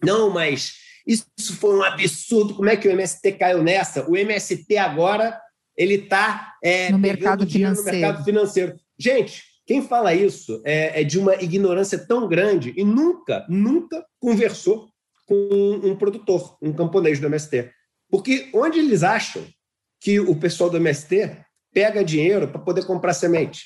não, mas isso foi um absurdo, como é que o MST caiu nessa? O MST agora, ele está é, no, mercado financeiro. no mercado financeiro. Gente, quem fala isso é, é de uma ignorância tão grande e nunca, nunca conversou com um produtor, um camponês do MST. Porque onde eles acham que o pessoal do MST pega dinheiro para poder comprar semente,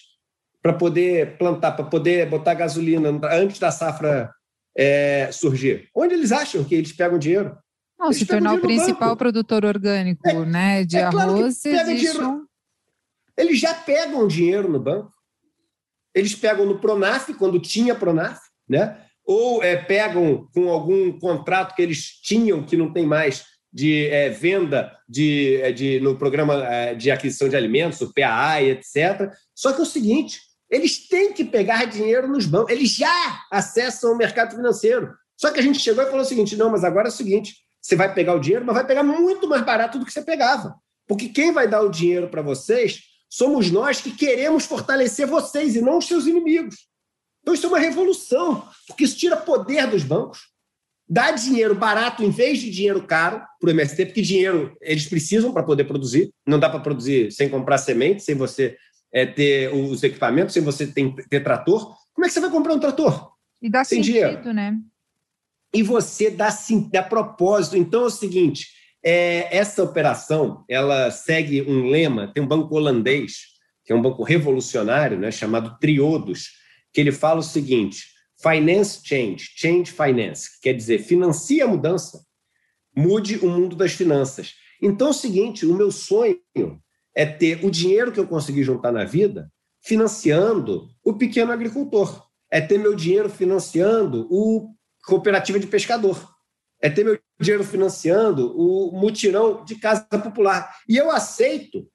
para poder plantar, para poder botar gasolina antes da safra é, surgir? Onde eles acham que eles pegam dinheiro? Não, se tornar o principal produtor orgânico é, né, de é arroz, claro existe um... Eles já pegam dinheiro no banco. Eles pegam no Pronaf, quando tinha Pronaf, né? ou é, pegam com algum contrato que eles tinham, que não tem mais, de é, venda de, é, de, no programa é, de aquisição de alimentos, o PAI, etc. Só que é o seguinte: eles têm que pegar dinheiro nos bancos, eles já acessam o mercado financeiro. Só que a gente chegou e falou o seguinte: não, mas agora é o seguinte: você vai pegar o dinheiro, mas vai pegar muito mais barato do que você pegava. Porque quem vai dar o dinheiro para vocês somos nós que queremos fortalecer vocês e não os seus inimigos. Então, isso é uma revolução, porque isso tira poder dos bancos, dá dinheiro barato em vez de dinheiro caro para o MST, porque dinheiro eles precisam para poder produzir. Não dá para produzir sem comprar semente, sem você é, ter os equipamentos, sem você ter, ter, trator. Como é que você vai comprar um trator? E dá sem sentido, dinheiro? né? E você dá, dá propósito. Então é o seguinte: é, essa operação ela segue um lema, tem um banco holandês, que é um banco revolucionário, né, chamado Triodos, que ele fala o seguinte: finance change, change finance, que quer dizer, financia a mudança, mude o mundo das finanças. Então é o seguinte: o meu sonho é ter o dinheiro que eu consegui juntar na vida financiando o pequeno agricultor, é ter meu dinheiro financiando o cooperativa de pescador, é ter meu dinheiro financiando o mutirão de casa popular. E eu aceito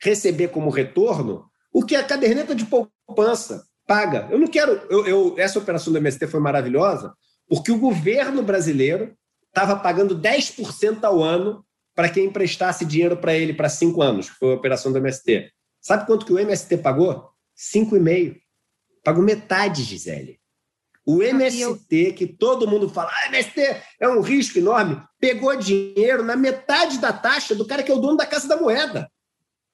receber como retorno o que a caderneta de poupança paga. Eu não quero. Eu, eu, essa operação do MST foi maravilhosa, porque o governo brasileiro estava pagando 10% ao ano para quem emprestasse dinheiro para ele para cinco anos, que foi a operação do MST. Sabe quanto que o MST pagou? 5,5. Pagou metade, Gisele. O MST, que todo mundo fala, ah, MST é um risco enorme, pegou dinheiro na metade da taxa do cara que é o dono da Casa da Moeda.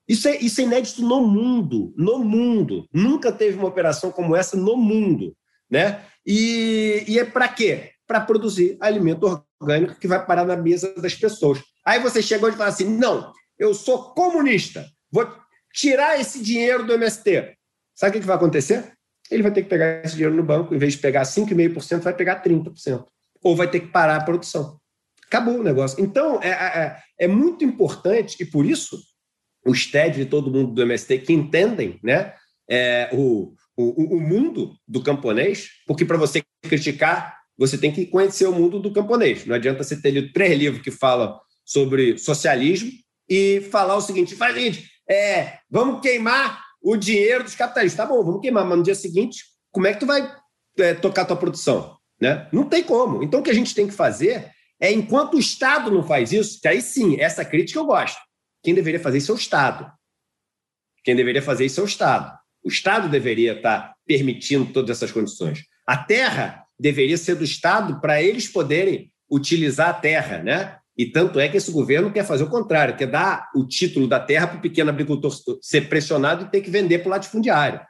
Isso é, isso é inédito no mundo, no mundo. Nunca teve uma operação como essa no mundo. Né? E, e é para quê? Para produzir alimento orgânico que vai parar na mesa das pessoas. Aí você chega hoje e fala assim: não, eu sou comunista, vou tirar esse dinheiro do MST. Sabe o que vai acontecer? Ele vai ter que pegar esse dinheiro no banco, em vez de pegar 5,5%, vai pegar 30%. Ou vai ter que parar a produção. Acabou o negócio. Então, é, é, é muito importante, e por isso os TED de todo mundo do MST que entendem né, é, o, o, o mundo do camponês, porque para você criticar, você tem que conhecer o mundo do camponês. Não adianta você ter lido três livros que falam sobre socialismo e falar o seguinte: faz é, vamos queimar o dinheiro dos capitalistas. Tá bom, vamos queimar, mas no dia seguinte, como é que tu vai é, tocar tua produção? Né? Não tem como. Então, o que a gente tem que fazer é, enquanto o Estado não faz isso, que aí sim, essa crítica eu gosto. Quem deveria fazer isso é o Estado. Quem deveria fazer isso é o Estado. O Estado deveria estar permitindo todas essas condições. A terra deveria ser do Estado para eles poderem utilizar a terra, né? E tanto é que esse governo quer fazer o contrário, quer dar o título da terra para o pequeno agricultor ser pressionado e ter que vender para o latifundiário.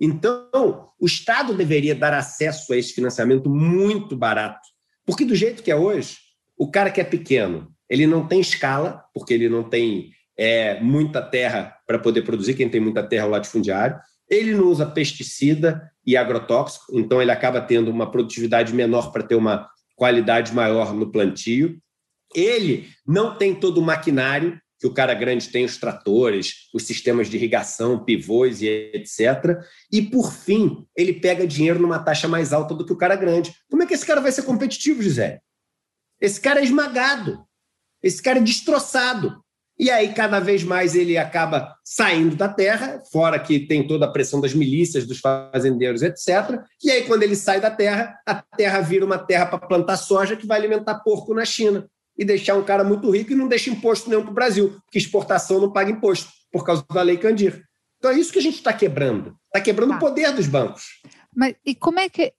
Então, o Estado deveria dar acesso a esse financiamento muito barato. Porque do jeito que é hoje, o cara que é pequeno, ele não tem escala, porque ele não tem é, muita terra para poder produzir, quem tem muita terra é o latifundiário. Ele não usa pesticida e agrotóxico, então ele acaba tendo uma produtividade menor para ter uma qualidade maior no plantio. Ele não tem todo o maquinário que o cara grande tem os tratores, os sistemas de irrigação, pivôs e etc. E, por fim, ele pega dinheiro numa taxa mais alta do que o cara grande. Como é que esse cara vai ser competitivo, Gisele? Esse cara é esmagado. Esse cara é destroçado. E aí, cada vez mais, ele acaba saindo da terra, fora que tem toda a pressão das milícias, dos fazendeiros, etc. E aí, quando ele sai da terra, a terra vira uma terra para plantar soja que vai alimentar porco na China e deixar um cara muito rico e não deixa imposto nenhum para o Brasil, porque exportação não paga imposto, por causa da lei Candir. Então é isso que a gente está quebrando. Está quebrando tá. o poder dos bancos. Mas e como é que.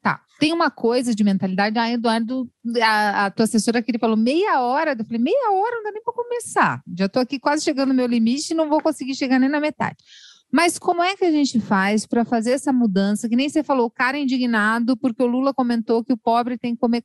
Tá, tem uma coisa de mentalidade. Ah, Eduardo, a, a tua assessora aqui falou meia hora. Eu falei, meia hora não dá nem para começar. Já estou aqui quase chegando no meu limite e não vou conseguir chegar nem na metade. Mas como é que a gente faz para fazer essa mudança? Que nem você falou, o cara é indignado porque o Lula comentou que o pobre tem que comer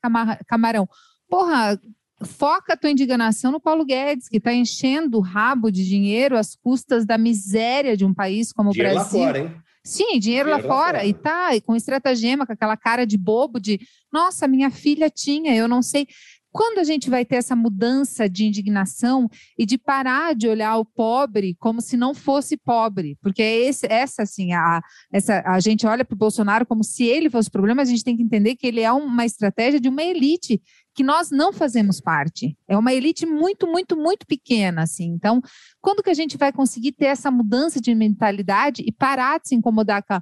camarão. Porra, foca a tua indignação no Paulo Guedes, que está enchendo o rabo de dinheiro às custas da miséria de um país como dinheiro o Brasil. Lá fora, hein? Sim, dinheiro, dinheiro lá, fora. lá, fora. E tá, e com estratagema, com aquela cara de bobo de nossa, minha filha tinha, eu não sei. Quando a gente vai ter essa mudança de indignação e de parar de olhar o pobre como se não fosse pobre? Porque é esse, essa, assim, a, essa, a gente olha para o Bolsonaro como se ele fosse o problema, a gente tem que entender que ele é uma estratégia de uma elite que nós não fazemos parte. É uma elite muito, muito, muito pequena, assim. Então, quando que a gente vai conseguir ter essa mudança de mentalidade e parar de se incomodar com a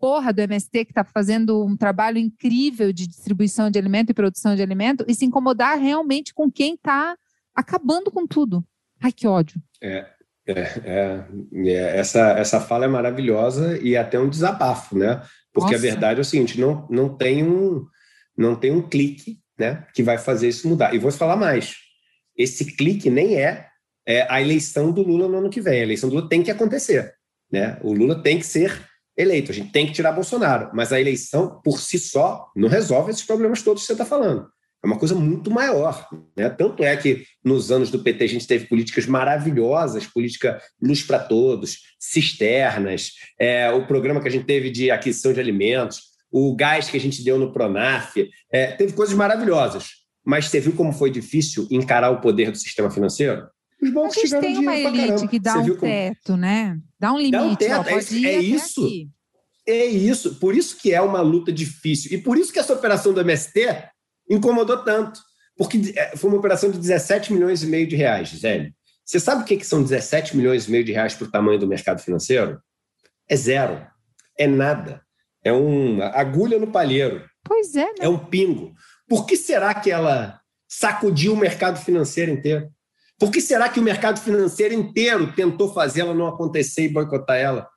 porra do MST que está fazendo um trabalho incrível de distribuição de alimento e produção de alimento e se incomodar realmente com quem está acabando com tudo. Ai, que ódio. É, é, é, é, essa, essa fala é maravilhosa e até um desabafo, né? Porque Nossa. a verdade é o seguinte: não, não, tem um, não tem um clique né, que vai fazer isso mudar. E vou falar mais: esse clique nem é, é a eleição do Lula no ano que vem. A eleição do Lula tem que acontecer. Né? O Lula tem que ser eleito. A gente tem que tirar Bolsonaro. Mas a eleição, por si só, não resolve esses problemas todos que você está falando. É uma coisa muito maior. Né? Tanto é que nos anos do PT a gente teve políticas maravilhosas, política luz para todos, cisternas, é, o programa que a gente teve de aquisição de alimentos, o gás que a gente deu no Pronaf, é, teve coisas maravilhosas. Mas você viu como foi difícil encarar o poder do sistema financeiro? Os bancos a gente tem uma elite que dá Você um teto, como... né? Dá um limite. Dá um teto. Ó, é, é isso. Aqui. É isso. Por isso que é uma luta difícil. E por isso que essa operação do MST incomodou tanto. Porque é, foi uma operação de 17 milhões e meio de reais, Gisele. Você sabe o que, que são 17 milhões e meio de reais para o tamanho do mercado financeiro? É zero. É nada. É uma agulha no palheiro. Pois é. Né? É um pingo. Por que será que ela sacudiu o mercado financeiro inteiro? Por que será que o mercado financeiro inteiro tentou fazer ela não acontecer e boicotar ela?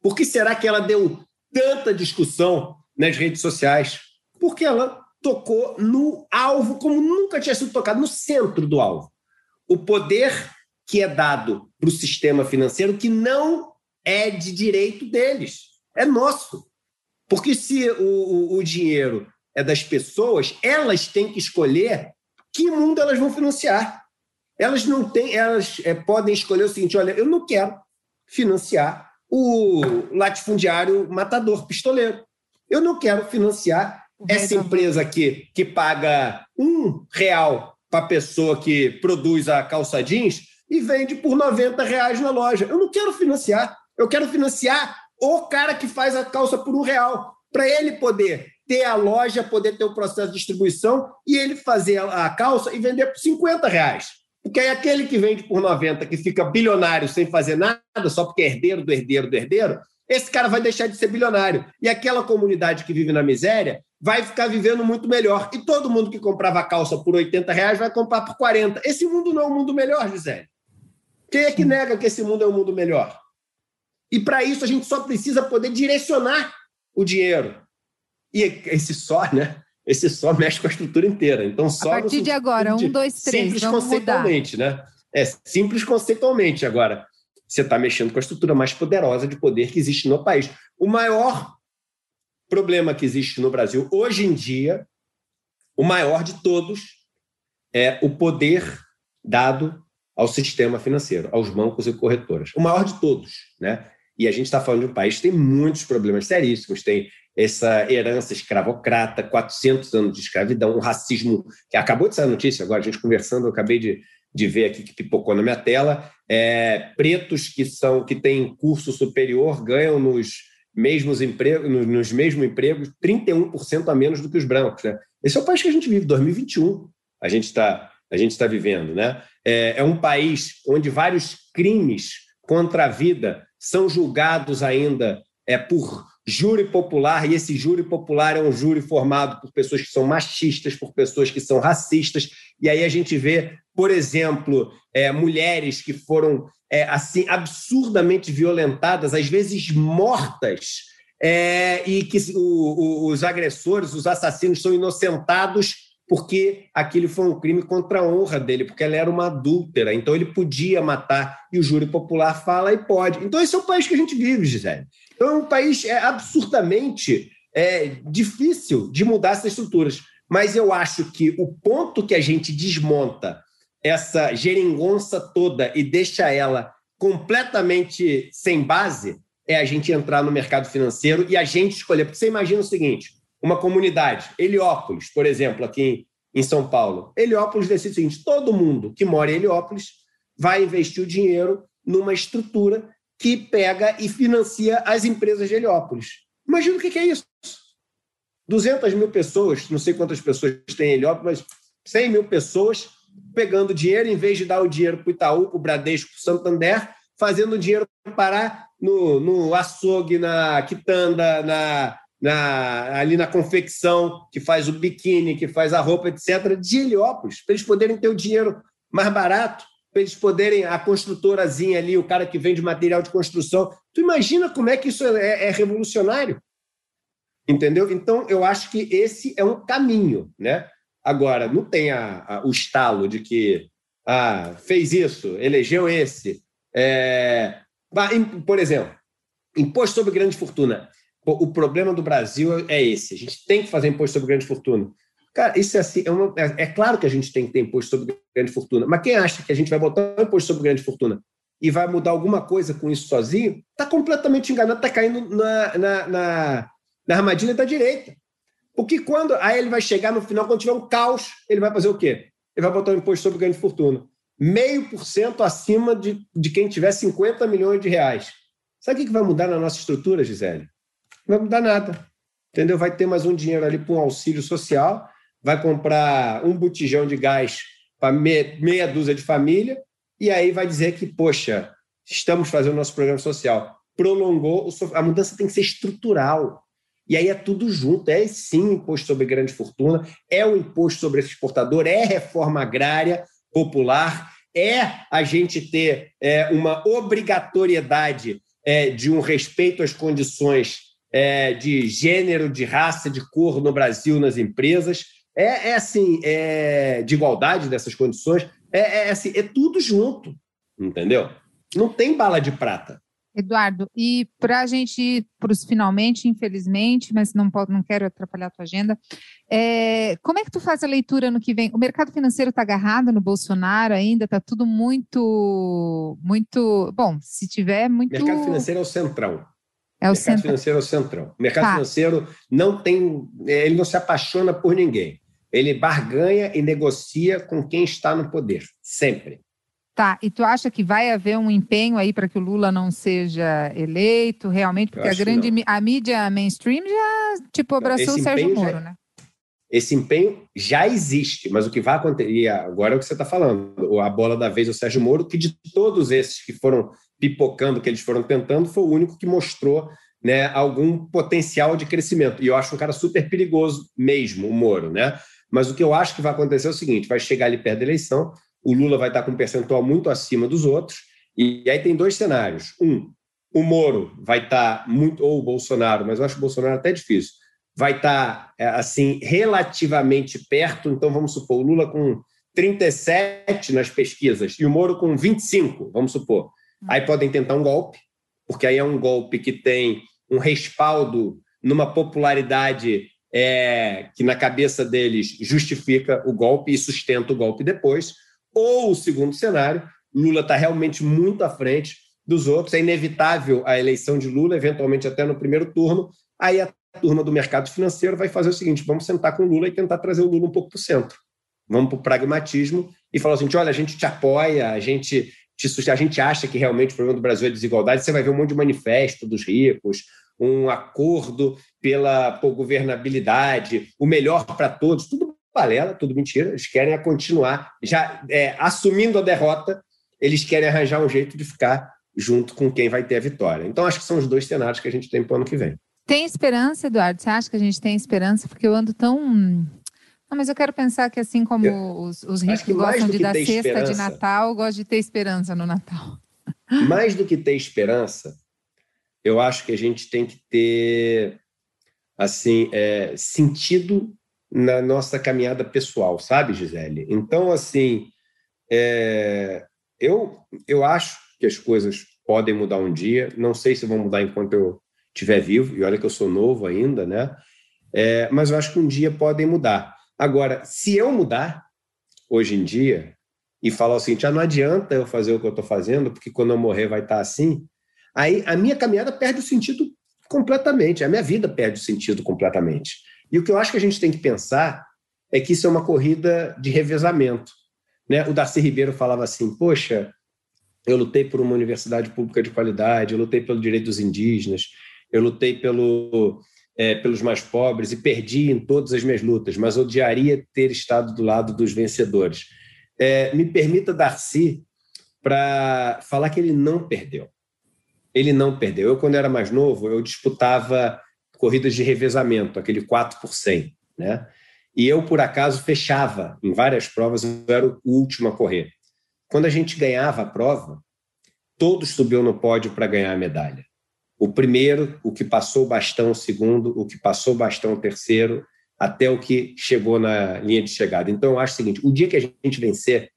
Por que será que ela deu tanta discussão nas redes sociais? Porque ela tocou no alvo como nunca tinha sido tocado, no centro do alvo. O poder que é dado para o sistema financeiro que não é de direito deles, é nosso. Porque se o, o, o dinheiro é das pessoas, elas têm que escolher que mundo elas vão financiar. Elas não têm, elas é, podem escolher o seguinte: olha, eu não quero financiar o latifundiário matador, pistoleiro. Eu não quero financiar essa empresa aqui que paga um real para a pessoa que produz a calça jeans e vende por 90 reais na loja. Eu não quero financiar. Eu quero financiar o cara que faz a calça por um real, para ele poder ter a loja, poder ter o processo de distribuição e ele fazer a calça e vender por 50 reais. Porque aí aquele que vende por 90, que fica bilionário sem fazer nada, só porque é herdeiro do herdeiro do herdeiro, esse cara vai deixar de ser bilionário. E aquela comunidade que vive na miséria vai ficar vivendo muito melhor. E todo mundo que comprava calça por 80 reais vai comprar por 40. Esse mundo não é um mundo melhor, Gisele. Quem é que nega que esse mundo é um mundo melhor? E para isso a gente só precisa poder direcionar o dinheiro. E esse só, né? Esse só mexe com a estrutura inteira. Então, só a partir de agora, um, dois, três, simples conceitualmente, mudar. né? É simples conceitualmente. Agora, você está mexendo com a estrutura mais poderosa de poder que existe no país. O maior problema que existe no Brasil hoje em dia, o maior de todos, é o poder dado ao sistema financeiro, aos bancos e corretoras. O maior de todos, né? E a gente está falando de um país que tem muitos problemas seríssimos, tem essa herança escravocrata, 400 anos de escravidão, um racismo que acabou de sair a notícia agora, a gente conversando, eu acabei de, de ver aqui que pipocou na minha tela, é, pretos que são que têm curso superior ganham nos mesmos empregos, nos, nos mesmos empregos 31% a menos do que os brancos. Né? Esse é o país que a gente vive, 2021. A gente está a gente está vivendo, né? É, é um país onde vários crimes contra a vida são julgados ainda é por júri popular, e esse júri popular é um júri formado por pessoas que são machistas, por pessoas que são racistas, e aí a gente vê, por exemplo, é, mulheres que foram é, assim absurdamente violentadas, às vezes mortas, é, e que o, o, os agressores, os assassinos são inocentados porque aquele foi um crime contra a honra dele, porque ela era uma adúltera, então ele podia matar, e o júri popular fala e pode. Então esse é o país que a gente vive, Gisele. Então é um país é, absurdamente é, difícil de mudar essas estruturas. Mas eu acho que o ponto que a gente desmonta essa geringonça toda e deixa ela completamente sem base é a gente entrar no mercado financeiro e a gente escolher. Porque você imagina o seguinte: uma comunidade, Heliópolis, por exemplo, aqui em São Paulo. Heliópolis decide o seguinte: todo mundo que mora em Heliópolis vai investir o dinheiro numa estrutura que pega e financia as empresas de Heliópolis. Imagina o que é isso. 200 mil pessoas, não sei quantas pessoas tem em Heliópolis, mas 100 mil pessoas pegando dinheiro, em vez de dar o dinheiro para o Itaú, para o Bradesco, para o Santander, fazendo o dinheiro parar no, no açougue, na quitanda, na, na, ali na confecção, que faz o biquíni, que faz a roupa, etc., de Heliópolis, para eles poderem ter o dinheiro mais barato para eles poderem, a construtorazinha ali, o cara que vende material de construção. Tu imagina como é que isso é, é revolucionário? Entendeu? Então, eu acho que esse é um caminho, né? Agora, não tem a, a, o estalo de que ah, fez isso, elegeu esse. É... Por exemplo, imposto sobre grande fortuna. O problema do Brasil é esse: a gente tem que fazer imposto sobre grande fortuna. Cara, isso é assim, é, uma, é, é, claro que a gente tem que ter imposto sobre grande fortuna, mas quem acha que a gente vai botar um imposto sobre grande fortuna e vai mudar alguma coisa com isso sozinho, está completamente enganado, está caindo na, na, na, na, armadilha da direita. Porque quando aí ele vai chegar no final, quando tiver um caos, ele vai fazer o quê? Ele vai botar um imposto sobre grande fortuna. Meio por cento acima de, de quem tiver 50 milhões de reais. Sabe o que vai mudar na nossa estrutura, Gisele? Não vai mudar nada. Entendeu? Vai ter mais um dinheiro ali para um auxílio social vai comprar um botijão de gás para meia, meia dúzia de família, e aí vai dizer que, poxa, estamos fazendo nosso programa social. Prolongou, a mudança tem que ser estrutural. E aí é tudo junto, é sim imposto sobre grande fortuna, é o imposto sobre esse exportador, é reforma agrária popular, é a gente ter é, uma obrigatoriedade é, de um respeito às condições é, de gênero, de raça, de cor no Brasil, nas empresas, é, é assim, é, de igualdade dessas condições, é, é assim, é tudo junto, entendeu? Não tem bala de prata. Eduardo, e para a gente ir para os finalmente, infelizmente, mas não, pode, não quero atrapalhar a tua agenda, é, como é que tu faz a leitura no que vem? O mercado financeiro está agarrado no Bolsonaro ainda, está tudo muito, muito, bom, se tiver muito... O mercado financeiro é o centrão. É o mercado financeiro é o centrão. O mercado tá. financeiro não tem, ele não se apaixona por ninguém. Ele barganha e negocia com quem está no poder, sempre. Tá, e tu acha que vai haver um empenho aí para que o Lula não seja eleito realmente? Porque a grande a mídia mainstream já tipo abraçou o Sérgio Moro, já, né? Esse empenho já existe, mas o que vai acontecer, e agora é o que você está falando, a bola da vez é o Sérgio Moro, que de todos esses que foram pipocando, que eles foram tentando, foi o único que mostrou né, algum potencial de crescimento. E eu acho um cara super perigoso mesmo, o Moro, né? Mas o que eu acho que vai acontecer é o seguinte: vai chegar ali perto da eleição, o Lula vai estar com um percentual muito acima dos outros, e aí tem dois cenários. Um, o Moro vai estar muito, ou o Bolsonaro, mas eu acho o Bolsonaro até difícil, vai estar, é, assim, relativamente perto. Então, vamos supor, o Lula com 37 nas pesquisas e o Moro com 25, vamos supor. Aí podem tentar um golpe, porque aí é um golpe que tem um respaldo numa popularidade é, que na cabeça deles justifica o golpe e sustenta o golpe depois, ou o segundo cenário, Lula está realmente muito à frente dos outros, é inevitável a eleição de Lula, eventualmente até no primeiro turno, aí a turma do mercado financeiro vai fazer o seguinte: vamos sentar com o Lula e tentar trazer o Lula um pouco para o centro. Vamos para o pragmatismo e falou assim: olha, a gente te apoia, a gente, te, a gente acha que realmente o problema do Brasil é desigualdade. Você vai ver um monte de manifesto dos ricos, um acordo pela governabilidade, o melhor para todos, tudo balela, tudo mentira. Eles querem continuar, já é, assumindo a derrota, eles querem arranjar um jeito de ficar junto com quem vai ter a vitória. Então, acho que são os dois cenários que a gente tem para o ano que vem. Tem esperança, Eduardo? Você acha que a gente tem esperança? Porque eu ando tão. Não, mas eu quero pensar que assim como eu os, os ricos gostam de dar cesta de Natal, gosto de ter esperança no Natal. Mais do que ter esperança, eu acho que a gente tem que ter assim é, sentido na nossa caminhada pessoal, sabe, Gisele? Então, assim, é, eu, eu acho que as coisas podem mudar um dia. Não sei se vão mudar enquanto eu estiver vivo, e olha que eu sou novo ainda, né? É, mas eu acho que um dia podem mudar. Agora, se eu mudar hoje em dia e falar o seguinte, ah, não adianta eu fazer o que eu estou fazendo, porque quando eu morrer vai estar assim, aí a minha caminhada perde o sentido completamente, a minha vida perde o sentido completamente. E o que eu acho que a gente tem que pensar é que isso é uma corrida de revezamento. Né? O Darcy Ribeiro falava assim, poxa, eu lutei por uma universidade pública de qualidade, eu lutei pelo direito dos indígenas, eu lutei pelo, é, pelos mais pobres e perdi em todas as minhas lutas, mas odiaria ter estado do lado dos vencedores. É, me permita, Darcy, para falar que ele não perdeu. Ele não perdeu. Eu, quando era mais novo, eu disputava corridas de revezamento, aquele 4 por 100, né? E eu, por acaso, fechava em várias provas, eu era o último a correr. Quando a gente ganhava a prova, todos subiam no pódio para ganhar a medalha. O primeiro, o que passou o bastão, o segundo, o que passou o bastão, o terceiro, até o que chegou na linha de chegada. Então, eu acho o seguinte: o dia que a gente vencer,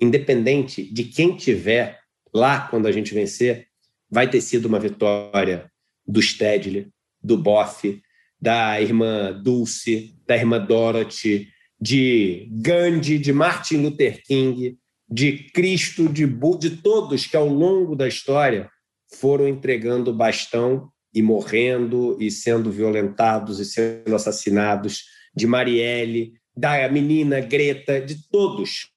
independente de quem tiver lá quando a gente vencer, vai ter sido uma vitória do Stedley, do Boff, da irmã Dulce, da irmã Dorothy, de Gandhi, de Martin Luther King, de Cristo, de, de todos que ao longo da história foram entregando o bastão e morrendo e sendo violentados e sendo assassinados, de Marielle, da menina Greta, de todos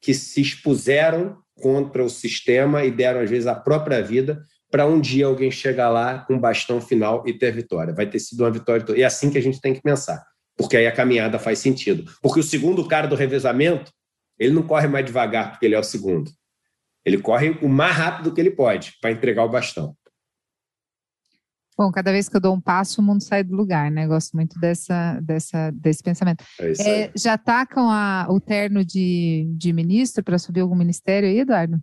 que se expuseram contra o sistema e deram às vezes a própria vida para um dia alguém chegar lá com o bastão final e ter vitória. Vai ter sido uma vitória. E é assim que a gente tem que pensar, porque aí a caminhada faz sentido. Porque o segundo cara do revezamento ele não corre mais devagar porque ele é o segundo. Ele corre o mais rápido que ele pode para entregar o bastão. Bom, cada vez que eu dou um passo, o mundo sai do lugar, né? Eu gosto muito dessa, dessa, desse pensamento. É é, já está com a, o terno de, de ministro para subir algum ministério aí, Eduardo?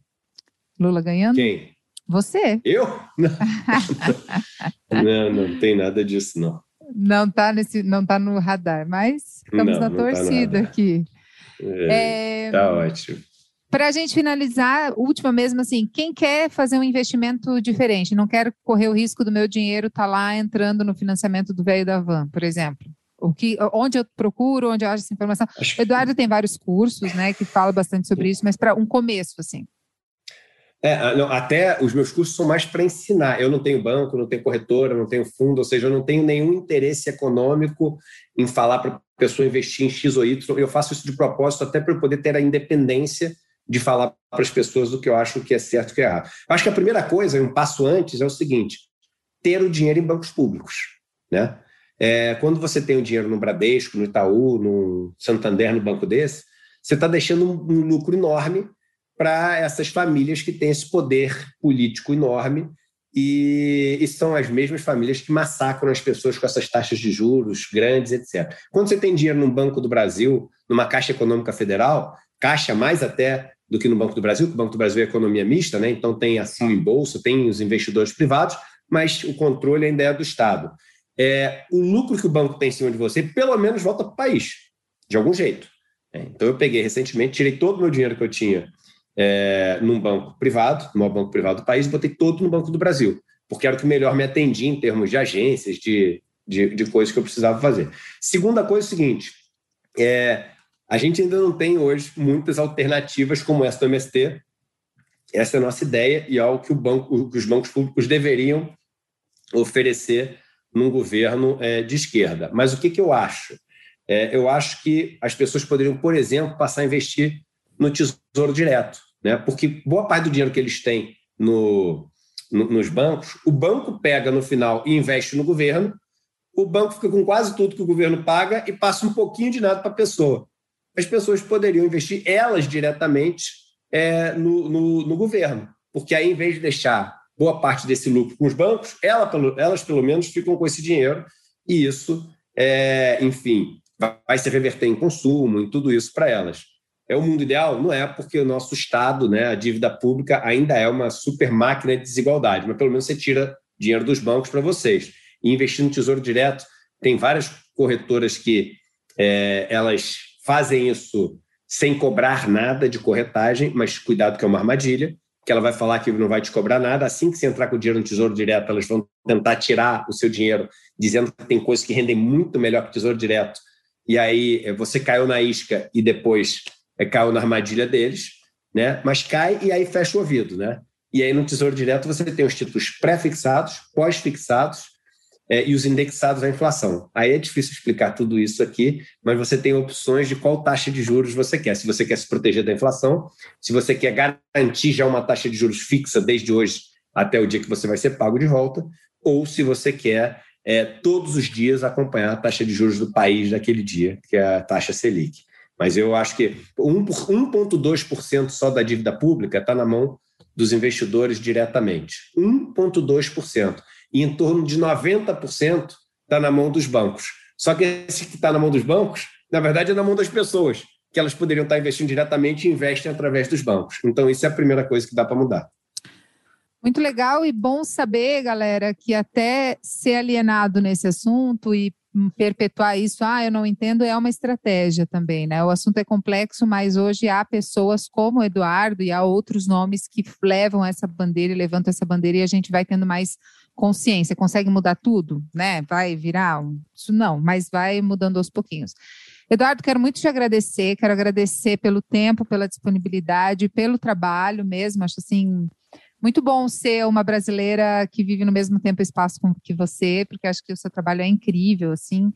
Lula ganhando? Quem? Você. Eu? Não, não, não tem nada disso, não. Não está nesse, não tá no radar, mas ficamos não, na tá torcida tá aqui. É, tá ótimo. Para a gente finalizar, última mesmo assim, quem quer fazer um investimento diferente, não quero correr o risco do meu dinheiro estar tá lá entrando no financiamento do velho da van, por exemplo. O que, onde eu procuro, onde eu acho essa informação. Eduardo tem vários cursos, né, que fala bastante sobre isso, mas para um começo, assim. É, não, até os meus cursos são mais para ensinar. Eu não tenho banco, não tenho corretora, não tenho fundo, ou seja, eu não tenho nenhum interesse econômico em falar para a pessoa investir em X ou Y. Eu faço isso de propósito até para eu poder ter a independência de falar para as pessoas do que eu acho que é certo e que é errado. Eu acho que a primeira coisa, um passo antes, é o seguinte: ter o dinheiro em bancos públicos. Né? É, quando você tem o dinheiro no Bradesco, no Itaú, no Santander, no banco desse, você está deixando um lucro enorme para essas famílias que têm esse poder político enorme e, e, são as mesmas famílias que massacram as pessoas com essas taxas de juros grandes, etc. Quando você tem dinheiro num Banco do Brasil, numa Caixa Econômica Federal, caixa mais até do que no Banco do Brasil, porque o Banco do Brasil é economia mista, né? então tem ação em bolsa, tem os investidores privados, mas o controle ainda é do Estado. É, o lucro que o banco tem em cima de você, pelo menos volta para o país, de algum jeito. É, então eu peguei recentemente, tirei todo o meu dinheiro que eu tinha é, num banco privado, no maior banco privado do país, botei todo no Banco do Brasil, porque era o que melhor me atendia em termos de agências, de, de, de coisas que eu precisava fazer. Segunda coisa é o seguinte: é, a gente ainda não tem hoje muitas alternativas como essa do MST. Essa é a nossa ideia e é algo que, banco, que os bancos públicos deveriam oferecer num governo é, de esquerda. Mas o que, que eu acho? É, eu acho que as pessoas poderiam, por exemplo, passar a investir no Tesouro Direto, né? porque boa parte do dinheiro que eles têm no, no, nos bancos, o banco pega no final e investe no governo, o banco fica com quase tudo que o governo paga e passa um pouquinho de nada para a pessoa. As pessoas poderiam investir elas diretamente é, no, no, no, governo, porque aí, em vez de deixar boa parte desse lucro com os bancos, ela, elas, pelo menos, ficam com esse dinheiro e isso, é, enfim, vai se reverter em consumo, em tudo isso para elas. É o mundo ideal? Não é, porque o nosso Estado, né, a dívida pública, ainda é uma super máquina de desigualdade, mas pelo menos você tira dinheiro dos bancos para vocês. E investir no Tesouro Direto, tem várias corretoras que é, elas fazem isso sem cobrar nada de corretagem, mas cuidado que é uma armadilha, que ela vai falar que não vai te cobrar nada. Assim que você entrar com o dinheiro no Tesouro Direto, elas vão tentar tirar o seu dinheiro, dizendo que tem coisas que rendem muito melhor que o Tesouro Direto. E aí é, você caiu na isca e depois é, caiu na armadilha deles, né? Mas cai e aí fecha o ouvido, né? E aí no Tesouro Direto você tem os títulos pré-fixados, pós-fixados é, e os indexados à inflação. Aí é difícil explicar tudo isso aqui, mas você tem opções de qual taxa de juros você quer. Se você quer se proteger da inflação, se você quer garantir já uma taxa de juros fixa desde hoje até o dia que você vai ser pago de volta, ou se você quer é, todos os dias acompanhar a taxa de juros do país daquele dia, que é a taxa Selic. Mas eu acho que 1,2% só da dívida pública está na mão dos investidores diretamente. 1,2%. E em torno de 90% está na mão dos bancos. Só que esse que está na mão dos bancos, na verdade, é na mão das pessoas, que elas poderiam estar investindo diretamente e investem através dos bancos. Então, isso é a primeira coisa que dá para mudar. Muito legal e bom saber, galera, que até ser alienado nesse assunto e perpetuar isso, ah, eu não entendo, é uma estratégia também, né? O assunto é complexo, mas hoje há pessoas como o Eduardo e há outros nomes que levam essa bandeira e levantam essa bandeira e a gente vai tendo mais consciência. Consegue mudar tudo, né? Vai virar um... isso não, mas vai mudando aos pouquinhos. Eduardo, quero muito te agradecer, quero agradecer pelo tempo, pela disponibilidade, pelo trabalho mesmo, acho assim muito bom ser uma brasileira que vive no mesmo tempo e espaço que você, porque acho que o seu trabalho é incrível, assim.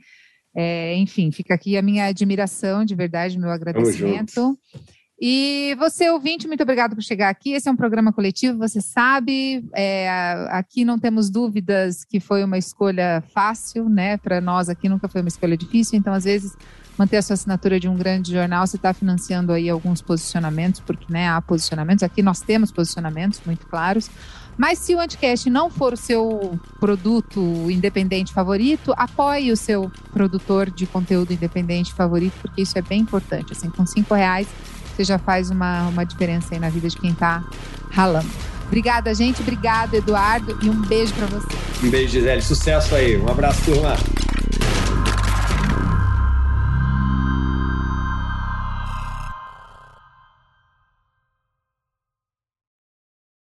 É, enfim, fica aqui a minha admiração, de verdade, meu agradecimento. E você, ouvinte, muito obrigado por chegar aqui. Esse é um programa coletivo, você sabe. É, aqui não temos dúvidas que foi uma escolha fácil, né? Para nós aqui nunca foi uma escolha difícil. Então, às vezes, manter a sua assinatura de um grande jornal, você está financiando aí alguns posicionamentos, porque né, há posicionamentos. Aqui nós temos posicionamentos muito claros. Mas se o Anticast não for o seu produto independente favorito, apoie o seu produtor de conteúdo independente favorito, porque isso é bem importante. Assim, com cinco reais você já faz uma, uma diferença aí na vida de quem está ralando. Obrigada, gente. Obrigado, Eduardo. E um beijo para você. Um beijo, Gisele. Sucesso aí. Um abraço, turma.